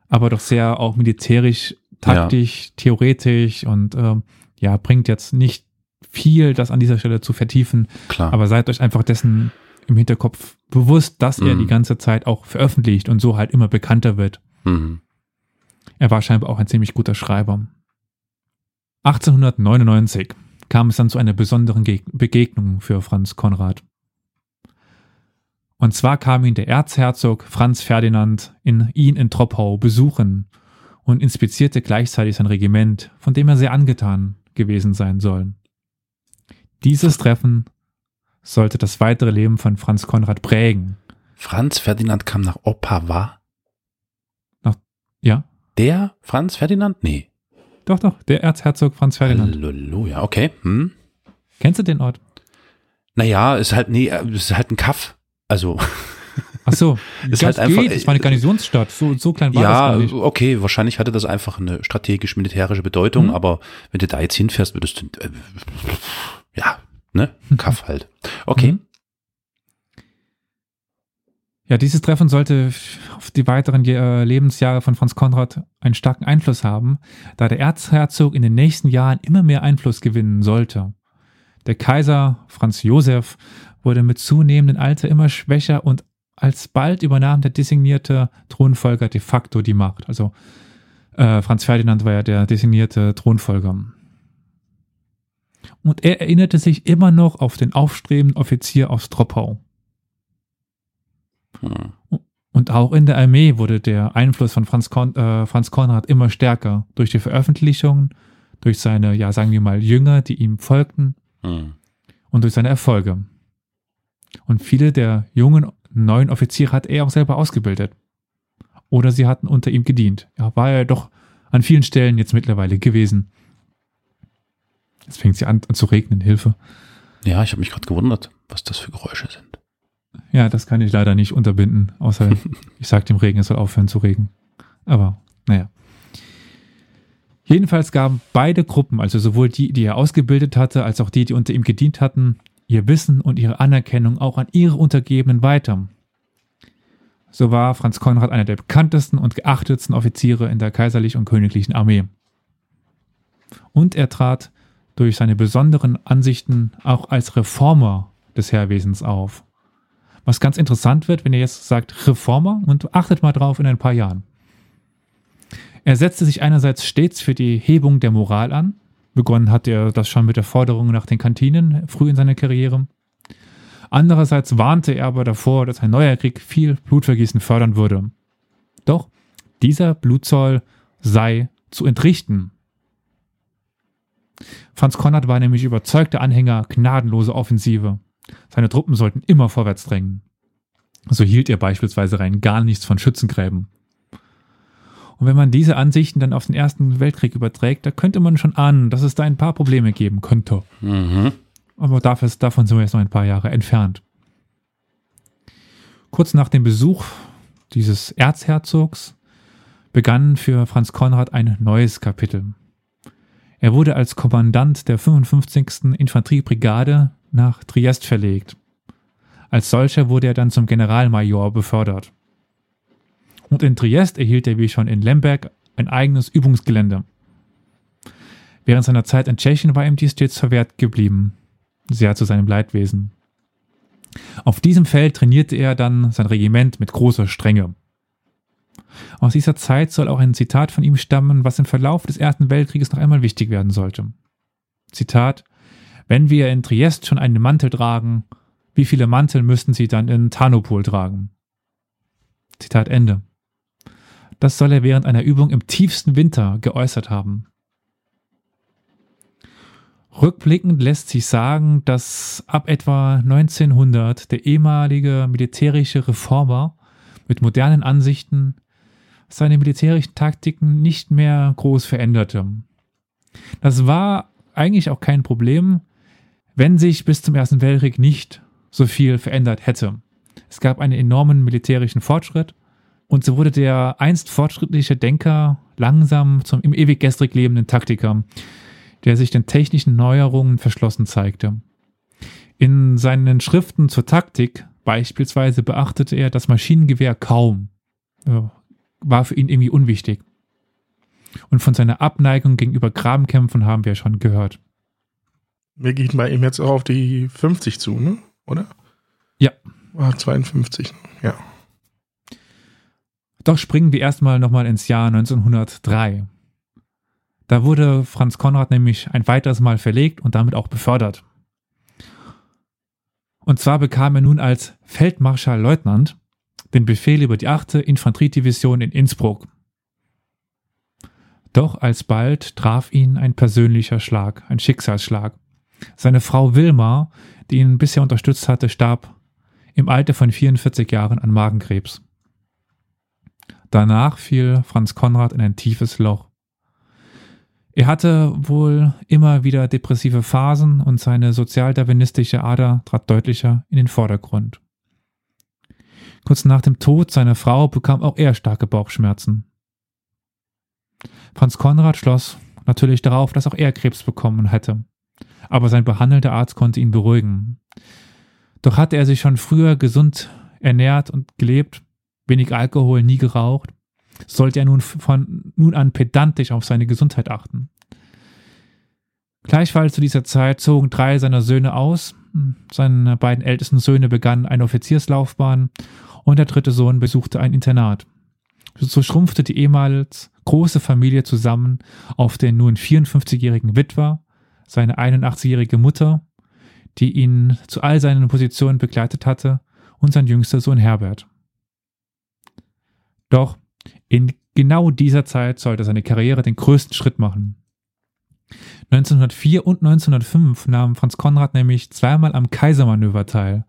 aber doch sehr auch militärisch, taktisch, ja. theoretisch und äh, ja, bringt jetzt nicht viel, das an dieser Stelle zu vertiefen. Klar. Aber seid euch einfach dessen im Hinterkopf bewusst, dass mhm. er die ganze Zeit auch veröffentlicht und so halt immer bekannter wird. Mhm. Er war scheinbar auch ein ziemlich guter Schreiber. 1899 kam es dann zu einer besonderen Begegnung für Franz Konrad. Und zwar kam ihn der Erzherzog Franz Ferdinand in ihn in Troppau besuchen und inspizierte gleichzeitig sein Regiment, von dem er sehr angetan gewesen sein soll. Dieses Treffen sollte das weitere Leben von Franz Konrad prägen. Franz Ferdinand kam nach Opava? Nach, ja? Der Franz Ferdinand? Nee. Doch, doch, der Erzherzog Franz Ferdinand. Halleluja, okay. Hm. Kennst du den Ort? Naja, ist halt, nee, ist halt ein Kaff. Also. Ach so, *laughs* ist halt einfach. Geht. Es war eine Garnisonsstadt, so, so klein war ja, das Ja, okay, wahrscheinlich hatte das einfach eine strategisch-militärische Bedeutung, mhm. aber wenn du da jetzt hinfährst, würdest du, äh, ja, ne, Kaff halt. Okay. Mhm. Ja, dieses Treffen sollte auf die weiteren äh, Lebensjahre von Franz Konrad einen starken Einfluss haben, da der Erzherzog in den nächsten Jahren immer mehr Einfluss gewinnen sollte. Der Kaiser Franz Josef wurde mit zunehmendem Alter immer schwächer und alsbald übernahm der designierte Thronfolger de facto die Macht. Also äh, Franz Ferdinand war ja der designierte Thronfolger. Und er erinnerte sich immer noch auf den aufstrebenden Offizier aus Troppau. Hm. Und auch in der Armee wurde der Einfluss von Franz, Kon äh, Franz Konrad immer stärker durch die Veröffentlichungen, durch seine, ja, sagen wir mal, Jünger, die ihm folgten hm. und durch seine Erfolge. Und viele der jungen neuen Offiziere hat er auch selber ausgebildet. Oder sie hatten unter ihm gedient. Ja, war er doch an vielen Stellen jetzt mittlerweile gewesen. Jetzt fängt sie an, zu regnen, Hilfe. Ja, ich habe mich gerade gewundert, was das für Geräusche sind. Ja, das kann ich leider nicht unterbinden, außer *laughs* ich sage dem Regen, es soll aufhören zu regen. Aber naja. Jedenfalls gaben beide Gruppen, also sowohl die, die er ausgebildet hatte, als auch die, die unter ihm gedient hatten, ihr Wissen und ihre Anerkennung auch an ihre Untergebenen weiter. So war Franz Konrad einer der bekanntesten und geachtetsten Offiziere in der kaiserlich und königlichen Armee. Und er trat durch seine besonderen Ansichten auch als Reformer des Heerwesens auf. Was ganz interessant wird, wenn ihr jetzt sagt Reformer und achtet mal drauf in ein paar Jahren. Er setzte sich einerseits stets für die Hebung der Moral an. Begonnen hat er das schon mit der Forderung nach den Kantinen früh in seiner Karriere. Andererseits warnte er aber davor, dass ein neuer Krieg viel Blutvergießen fördern würde. Doch dieser Blutzoll sei zu entrichten. Franz Konrad war nämlich überzeugter Anhänger gnadenloser Offensive. Seine Truppen sollten immer vorwärts drängen. So hielt er beispielsweise rein gar nichts von Schützengräben. Und wenn man diese Ansichten dann auf den Ersten Weltkrieg überträgt, da könnte man schon ahnen, dass es da ein paar Probleme geben könnte. Mhm. Aber dafür, davon sind wir jetzt noch ein paar Jahre entfernt. Kurz nach dem Besuch dieses Erzherzogs begann für Franz Konrad ein neues Kapitel. Er wurde als Kommandant der 55. Infanteriebrigade nach Triest verlegt. Als solcher wurde er dann zum Generalmajor befördert. Und in Triest erhielt er wie schon in Lemberg ein eigenes Übungsgelände. Während seiner Zeit in Tschechien war ihm dies stets verwehrt geblieben, sehr zu seinem Leidwesen. Auf diesem Feld trainierte er dann sein Regiment mit großer Strenge. Aus dieser Zeit soll auch ein Zitat von ihm stammen, was im Verlauf des Ersten Weltkrieges noch einmal wichtig werden sollte. Zitat wenn wir in Triest schon einen Mantel tragen, wie viele Mantel müssten sie dann in Tarnopol tragen? Zitat Ende. Das soll er während einer Übung im tiefsten Winter geäußert haben. Rückblickend lässt sich sagen, dass ab etwa 1900 der ehemalige militärische Reformer mit modernen Ansichten seine militärischen Taktiken nicht mehr groß veränderte. Das war eigentlich auch kein Problem, wenn sich bis zum Ersten Weltkrieg nicht so viel verändert hätte. Es gab einen enormen militärischen Fortschritt und so wurde der einst fortschrittliche Denker langsam zum im ewig gestrig lebenden Taktiker, der sich den technischen Neuerungen verschlossen zeigte. In seinen Schriften zur Taktik beispielsweise beachtete er das Maschinengewehr kaum. War für ihn irgendwie unwichtig. Und von seiner Abneigung gegenüber Grabenkämpfen haben wir schon gehört. Wir gehen bei ihm jetzt auch auf die 50 zu, ne? Oder? Ja. Ah, 52, ja. Doch springen wir erstmal nochmal ins Jahr 1903. Da wurde Franz Konrad nämlich ein weiteres Mal verlegt und damit auch befördert. Und zwar bekam er nun als Feldmarschallleutnant den Befehl über die 8. Infanteriedivision in Innsbruck. Doch alsbald traf ihn ein persönlicher Schlag, ein Schicksalsschlag. Seine Frau Wilma, die ihn bisher unterstützt hatte, starb im Alter von 44 Jahren an Magenkrebs. Danach fiel Franz Konrad in ein tiefes Loch. Er hatte wohl immer wieder depressive Phasen und seine sozialdarwinistische Ader trat deutlicher in den Vordergrund. Kurz nach dem Tod seiner Frau bekam auch er starke Bauchschmerzen. Franz Konrad schloss natürlich darauf, dass auch er Krebs bekommen hätte. Aber sein behandelter Arzt konnte ihn beruhigen. Doch hatte er sich schon früher gesund ernährt und gelebt wenig Alkohol, nie geraucht, sollte er nun von nun an pedantisch auf seine Gesundheit achten. Gleichfalls zu dieser Zeit zogen drei seiner Söhne aus. Seine beiden ältesten Söhne begannen eine Offizierslaufbahn und der dritte Sohn besuchte ein Internat. So schrumpfte die ehemals große Familie zusammen auf den nun 54-jährigen Witwer, seine 81-jährige Mutter, die ihn zu all seinen Positionen begleitet hatte, und sein jüngster Sohn Herbert. Doch in genau dieser Zeit sollte seine Karriere den größten Schritt machen. 1904 und 1905 nahm Franz Konrad nämlich zweimal am Kaisermanöver teil,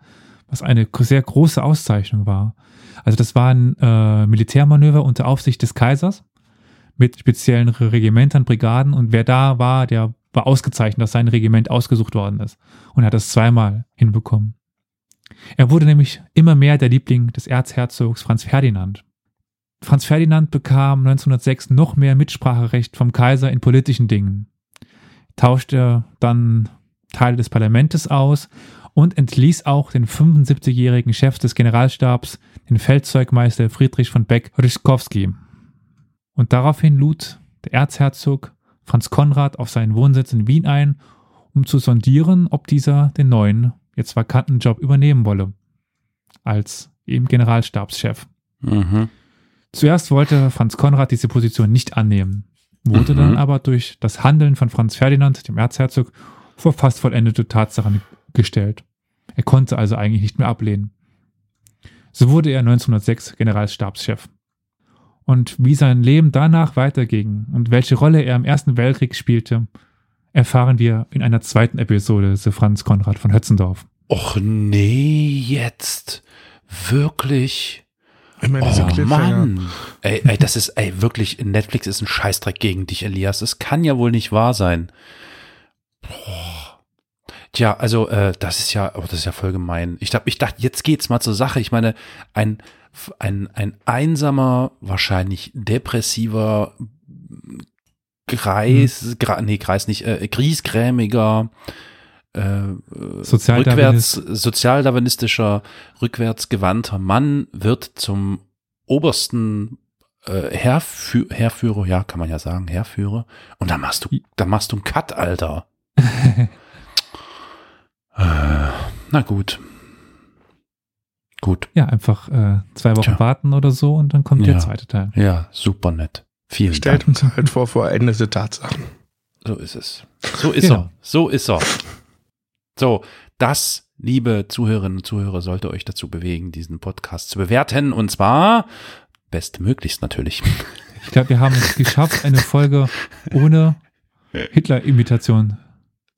was eine sehr große Auszeichnung war. Also das waren äh, Militärmanöver unter Aufsicht des Kaisers mit speziellen Regimentern, Brigaden und wer da war, der war ausgezeichnet, dass sein Regiment ausgesucht worden ist und hat das zweimal hinbekommen. Er wurde nämlich immer mehr der Liebling des Erzherzogs Franz Ferdinand. Franz Ferdinand bekam 1906 noch mehr Mitspracherecht vom Kaiser in politischen Dingen, tauschte dann Teile des Parlaments aus und entließ auch den 75-jährigen Chef des Generalstabs, den Feldzeugmeister Friedrich von Beck-Ryschkowski. Und daraufhin lud der Erzherzog Franz Konrad auf seinen Wohnsitz in Wien ein, um zu sondieren, ob dieser den neuen, jetzt vakanten Job übernehmen wolle, als eben Generalstabschef. Mhm. Zuerst wollte Franz Konrad diese Position nicht annehmen, wurde mhm. dann aber durch das Handeln von Franz Ferdinand, dem Erzherzog, vor fast vollendete Tatsachen gestellt. Er konnte also eigentlich nicht mehr ablehnen. So wurde er 1906 Generalstabschef. Und wie sein Leben danach weiterging und welche Rolle er im Ersten Weltkrieg spielte, erfahren wir in einer zweiten Episode zu Franz Konrad von Hötzendorf. Och nee, jetzt. Wirklich? Diese oh Mann. Ey, ey, das ist, ey, wirklich, Netflix ist ein Scheißdreck gegen dich, Elias. Das kann ja wohl nicht wahr sein. Boah. Tja, also, äh, das ist ja, oh, das ist ja voll gemein. Ich, hab, ich dachte, jetzt geht's mal zur Sache. Ich meine, ein, ein, ein einsamer, wahrscheinlich depressiver Kreis, hm. gra, nee, Kreis nicht, äh, griesgrämiger, äh, rückwärts, sozialdarwinistischer, rückwärtsgewandter Mann wird zum obersten äh, Herrfü Herrführer, ja, kann man ja sagen, Herrführer. Und dann machst du, dann machst du einen Cut, Alter. *laughs* äh, na gut. Gut. Ja, einfach äh, zwei Wochen Tja. warten oder so und dann kommt ja. der zweite Teil. Ja, super nett. Vielen Stellt Dank. uns halt vor vollendete Tatsachen. So ist es. So ist genau. er. So ist er. So, das, liebe Zuhörerinnen und Zuhörer, sollte euch dazu bewegen, diesen Podcast zu bewerten. Und zwar bestmöglichst natürlich. Ich glaube, wir haben es geschafft, eine Folge ohne Hitler-Imitation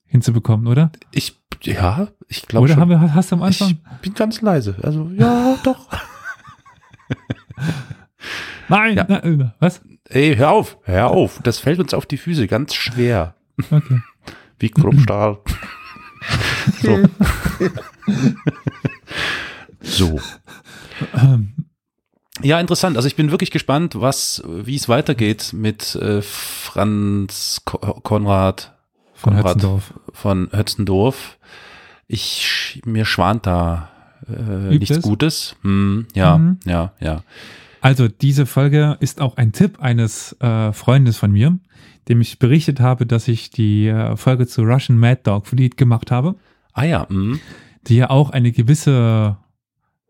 hinzubekommen, oder? Ich, ja, ich glaube Oder haben wir, hast du am Anfang? Ich bin ganz leise. Also, ja, *laughs* doch. Nein, Ja. äh, was? Ey, hör auf, hör auf. Das fällt uns auf die Füße ganz schwer. Okay. Wie Kruppstahl. *laughs* so. so. Ähm, Ja, interessant. Also ich bin wirklich gespannt, was, wie es weitergeht mit äh, Franz Ko Konrad von Konrad Hötzendorf. von Hötzendorf. Ich, mir schwant da äh, nichts es? Gutes. Hm, ja, Mhm. ja, ja. Also diese Folge ist auch ein Tipp eines äh, Freundes von mir, dem ich berichtet habe, dass ich die äh, Folge zu Russian Mad Dog Lied gemacht habe, Ah ja, hm, die ja auch eine gewisse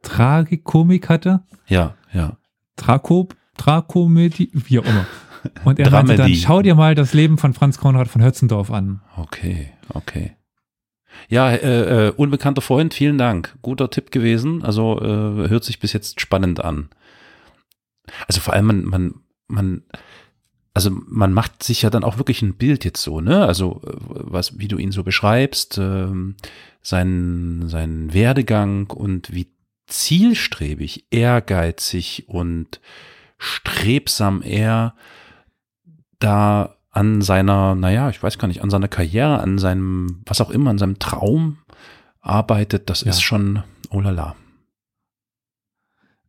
Tragikomik hatte. ja, ja. Trako, Trakomedie, wie auch immer. Und er meinte dann, Dramedy. schau dir mal das Leben von Franz Konrad von Hötzendorf an. Okay, okay. Ja, äh, äh, unbekannter Freund, vielen Dank. Guter Tipp gewesen. Also äh, hört sich bis jetzt spannend an. Also vor allem man, man, man, also man macht sich ja dann auch wirklich ein Bild jetzt so, ne? Also äh, was, wie du ihn so beschreibst, ähm, sein, sein Werdegang und wie zielstrebig, ehrgeizig und strebsam er da an seiner, naja, ich weiß gar nicht, an seiner Karriere, an seinem, was auch immer, an seinem Traum arbeitet, das Ja. ist schon, oh la la.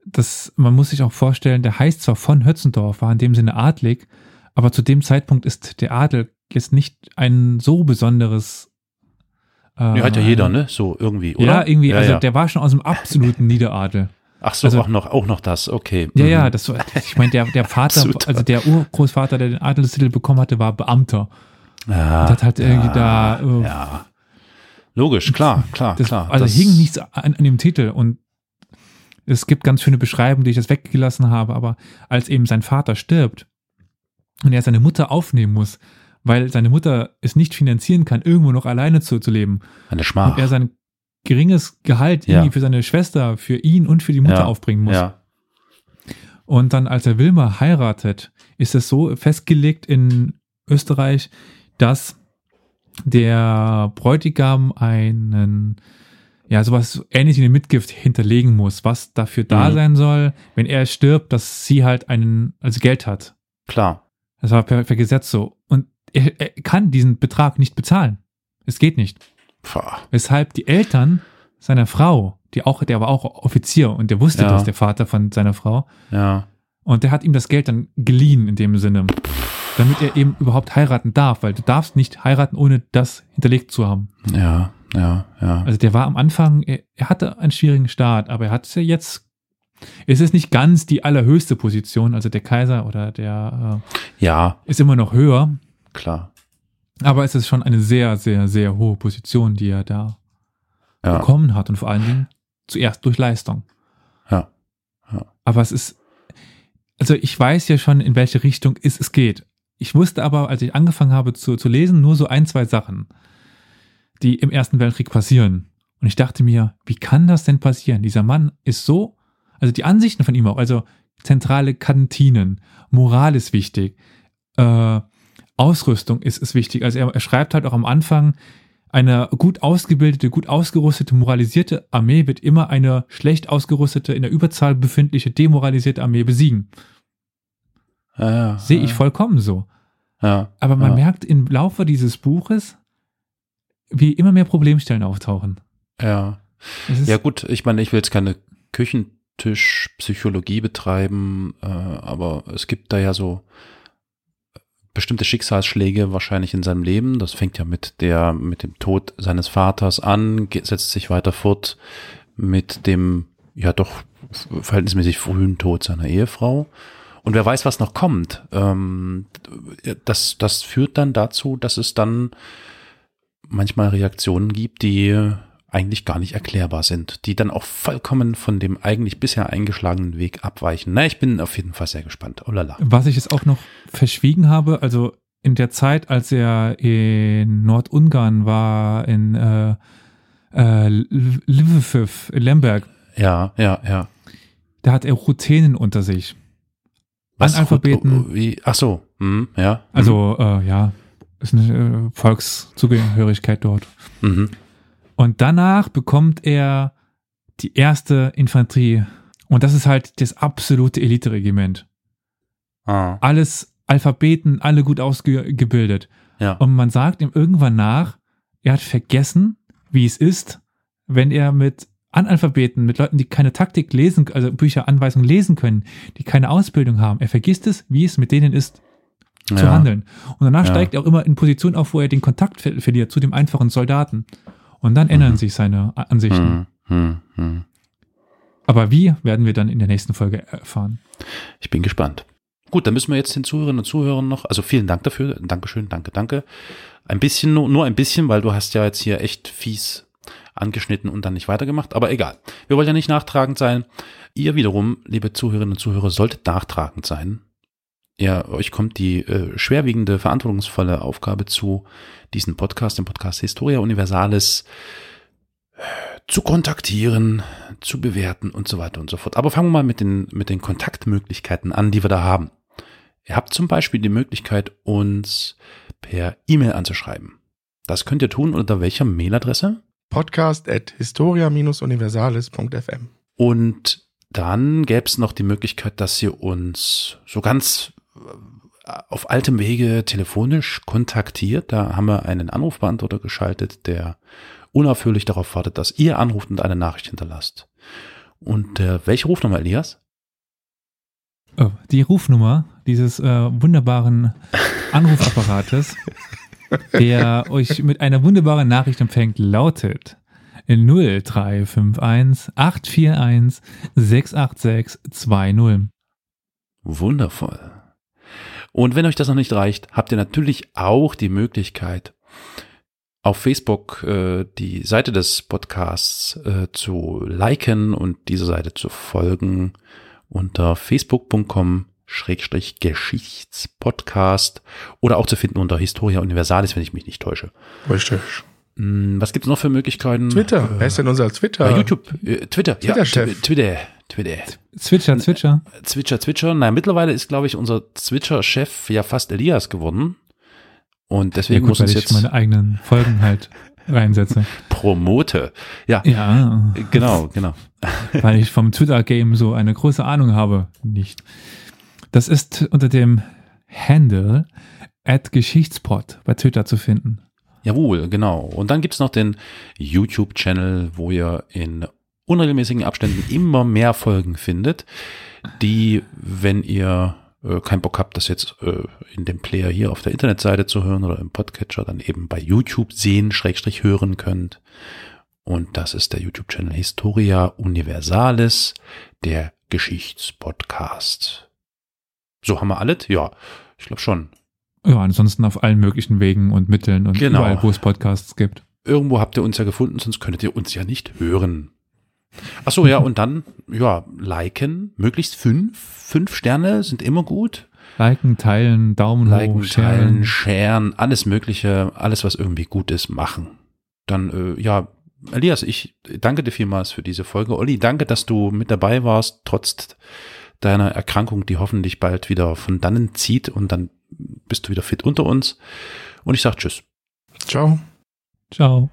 Das, man muss sich auch vorstellen, der heißt zwar von Hötzendorf, war in dem Sinne adlig, aber zu dem Zeitpunkt ist der Adel jetzt nicht ein so besonderes. Äh, Ja, hat ja jeder, ne? So irgendwie, oder? Ja, irgendwie, Ja, also ja. der war schon aus dem absoluten Niederadel. Ach so, also- auch noch, auch noch das, okay. Ja, Mhm. ja, das war, ich meine, der, der Vater, *laughs* also der Urgroßvater, der den Adelstitel bekommen hatte, war Beamter. Ja, Und hat halt irgendwie da, äh, Ah, ja. Logisch, klar, klar, Das, klar. also das, hing nichts an, an dem Titel und es gibt ganz schöne Beschreibungen, die ich jetzt weggelassen habe, aber als eben sein Vater stirbt und er seine Mutter aufnehmen muss, weil seine Mutter es nicht finanzieren kann, irgendwo noch alleine zu, zu leben Eine Schmach. und er sein geringes Gehalt Ja. irgendwie für seine Schwester, für ihn und für die Mutter Ja, aufbringen muss. Ja, Und dann, als er Wilma heiratet, ist es so festgelegt in Österreich, dass der Bräutigam einen, ja, sowas ähnlich wie eine Mitgift hinterlegen muss, was dafür da Mhm. sein soll, wenn er stirbt, dass sie halt einen, also Geld hat. klar. Das war per, per Gesetz so. Und er, er kann diesen Betrag nicht bezahlen. Es geht nicht. Pfah. Weshalb die Eltern seiner Frau, die auch, der war auch Offizier und der wusste Ja. das, der Vater von seiner Frau, Ja, und der hat ihm das Geld dann geliehen in dem Sinne, damit er eben überhaupt heiraten darf, weil du darfst nicht heiraten, ohne das hinterlegt zu haben. ja, ja, ja. Also der war am Anfang, er, er hatte einen schwierigen Start, aber er hat ja jetzt, es ist nicht ganz die allerhöchste Position, also der Kaiser oder der Ja, äh, ist immer noch höher, klar. Aber es ist schon eine sehr, sehr, sehr hohe Position, die er da Ja, bekommen hat und vor allen Dingen zuerst durch Leistung. ja. Aber es ist, also ich weiß ja schon, in welche Richtung es, es geht. Ich wusste aber, als ich angefangen habe zu, zu lesen, nur so ein, zwei Sachen, die im Ersten Weltkrieg passieren. Und ich dachte mir, wie kann das denn passieren? Dieser Mann ist so, also die Ansichten von ihm auch, also zentrale Kantinen, Moral ist wichtig, äh, Ausrüstung ist, ist wichtig. Also er, er schreibt halt auch am Anfang, eine gut ausgebildete, gut ausgerüstete, moralisierte Armee wird immer eine schlecht ausgerüstete, in der Überzahl befindliche, demoralisierte Armee besiegen. ja, ja Sehe ich ja, vollkommen so. Aber man merkt im Laufe dieses Buches, wie immer mehr Problemstellen auftauchen. Ja. Ja gut, ich meine, ich will jetzt keine Küchentischpsychologie betreiben, äh, aber es gibt da ja so bestimmte Schicksalsschläge wahrscheinlich in seinem Leben. Das fängt ja mit der, mit dem Tod seines Vaters an, setzt sich weiter fort mit dem, ja doch verhältnismäßig frühen Tod seiner Ehefrau. Und wer weiß, was noch kommt. Ähm, das, das führt dann dazu, dass es dann manchmal Reaktionen gibt, die eigentlich gar nicht erklärbar sind, die dann auch vollkommen von dem eigentlich bisher eingeschlagenen Weg abweichen. Na, ich bin auf jeden Fall sehr gespannt. Oh lala. Was ich jetzt auch noch verschwiegen habe, also in der Zeit, als er in Nordungarn war, in äh, äh, Lviv, Lemberg, Ja, ja, ja. da hat er Routinen unter sich. Analphabeten. Wie, ach so, hm, ja. Also, äh, ja, ist eine äh, Volkszugehörigkeit dort. Mhm. Und danach bekommt er die erste Infanterie. Und das ist halt das absolute Elite-Regiment. Ah, Alles Alphabeten, alle gut ausgebildet. ja. Und man sagt ihm irgendwann nach, er hat vergessen, wie es ist, wenn er mit Analphabeten, mit Leuten, die keine Taktik lesen, also Bücher, Anweisungen lesen können, die keine Ausbildung haben. Er vergisst es, wie es mit denen ist, zu ja. handeln. Und danach Ja. steigt er auch immer in Position auf, wo er den Kontakt ver verliert zu dem einfachen Soldaten. Und dann ändern Mhm. sich seine Ansichten. Hm, hm, hm. Aber wie, werden wir dann in der nächsten Folge erfahren. Ich bin gespannt. Gut, dann müssen wir jetzt den Zuhörerinnen und Zuhörern noch, also vielen Dank dafür, Dankeschön, danke, danke. Ein bisschen, nur, nur ein bisschen, weil du hast ja jetzt hier echt fies angeschnitten und dann nicht weitergemacht, aber egal. Wir wollen ja nicht nachtragend sein. Ihr wiederum, liebe Zuhörerinnen und Zuhörer, solltet nachtragend sein. Ja, euch kommt die äh, schwerwiegende, verantwortungsvolle Aufgabe zu, diesen Podcast, den Podcast Historia Universalis, äh, zu kontaktieren, zu bewerten und so weiter und so fort. Aber fangen wir mal mit den, mit den Kontaktmöglichkeiten an, die wir da haben. Ihr habt zum Beispiel die Möglichkeit, uns per E-Mail anzuschreiben. Das könnt ihr tun unter welcher Mailadresse? Podcast at historia-universalis.fm. Und dann gäbe es noch die Möglichkeit, dass ihr uns so ganz auf altem Wege telefonisch kontaktiert. Da haben wir einen Anrufbeantworter geschaltet, der unaufhörlich darauf wartet, dass ihr anruft und eine Nachricht hinterlasst. Und äh, welche Rufnummer, Elias? Oh, die Rufnummer dieses äh, wunderbaren *laughs* Anrufapparates, der euch mit einer wunderbaren Nachricht empfängt, lautet 0351 841 686 20. Wundervoll. Und wenn euch das noch nicht reicht, habt ihr natürlich auch die Möglichkeit, auf Facebook äh, die Seite des Podcasts äh, zu liken und dieser Seite zu folgen unter facebook.com Schrägstrich Geschichtspodcast oder auch zu finden unter Historia Universalis, wenn ich mich nicht täusche. Richtig. Hm, Was gibt's noch für Möglichkeiten? Twitter. Wer ist denn unser Äh, Twitter? YouTube, äh, Twitter, ja, Twitter-Chef. Twitter, Twitter. Zwitscher, Zwitscher. Zwitscher, Zwitscher. Naja, mittlerweile ist, glaube ich, unser Zwitscher-Chef ja fast Elias geworden. Und Ja, deswegen gut, muss uns ich jetzt meine eigenen Folgen halt reinsetze. *laughs* promote. Ja, Ja, genau, genau. *laughs* weil ich vom Twitter-Game so eine große Ahnung habe. Nicht. Das ist unter dem Handle at Geschichtspot bei Twitter zu finden. Jawohl, genau. Und dann gibt's noch den YouTube-Channel, wo ihr in unregelmäßigen Abständen immer mehr Folgen findet, die, wenn ihr äh, keinen Bock habt, das jetzt äh, in dem Player hier auf der Internetseite zu hören oder im Podcatcher, dann eben bei YouTube sehen, Schrägstrich hören könnt. Und das ist der YouTube-Channel Historia Universalis, der Geschichtspodcast. So haben wir alles? Ja, ich glaube schon. Ja, ansonsten auf allen möglichen Wegen und Mitteln und Genau. überall, wo es Podcasts gibt. Irgendwo habt ihr uns ja gefunden, sonst könntet ihr uns ja nicht hören. Ach so, ja, und dann, ja, liken, möglichst fünf. Fünf Sterne sind immer gut. Liken, teilen, Daumen Liken, hoch, sharen. teilen, sharen, alles Mögliche, alles, was irgendwie gut ist, machen. Dann, äh, ja, Elias, ich danke dir vielmals für diese Folge. Olli, danke, dass du mit dabei warst, trotz deiner Erkrankung, die hoffentlich bald wieder von dannen zieht und dann bist du wieder fit unter uns. Und ich sag Tschüss. Ciao. Ciao.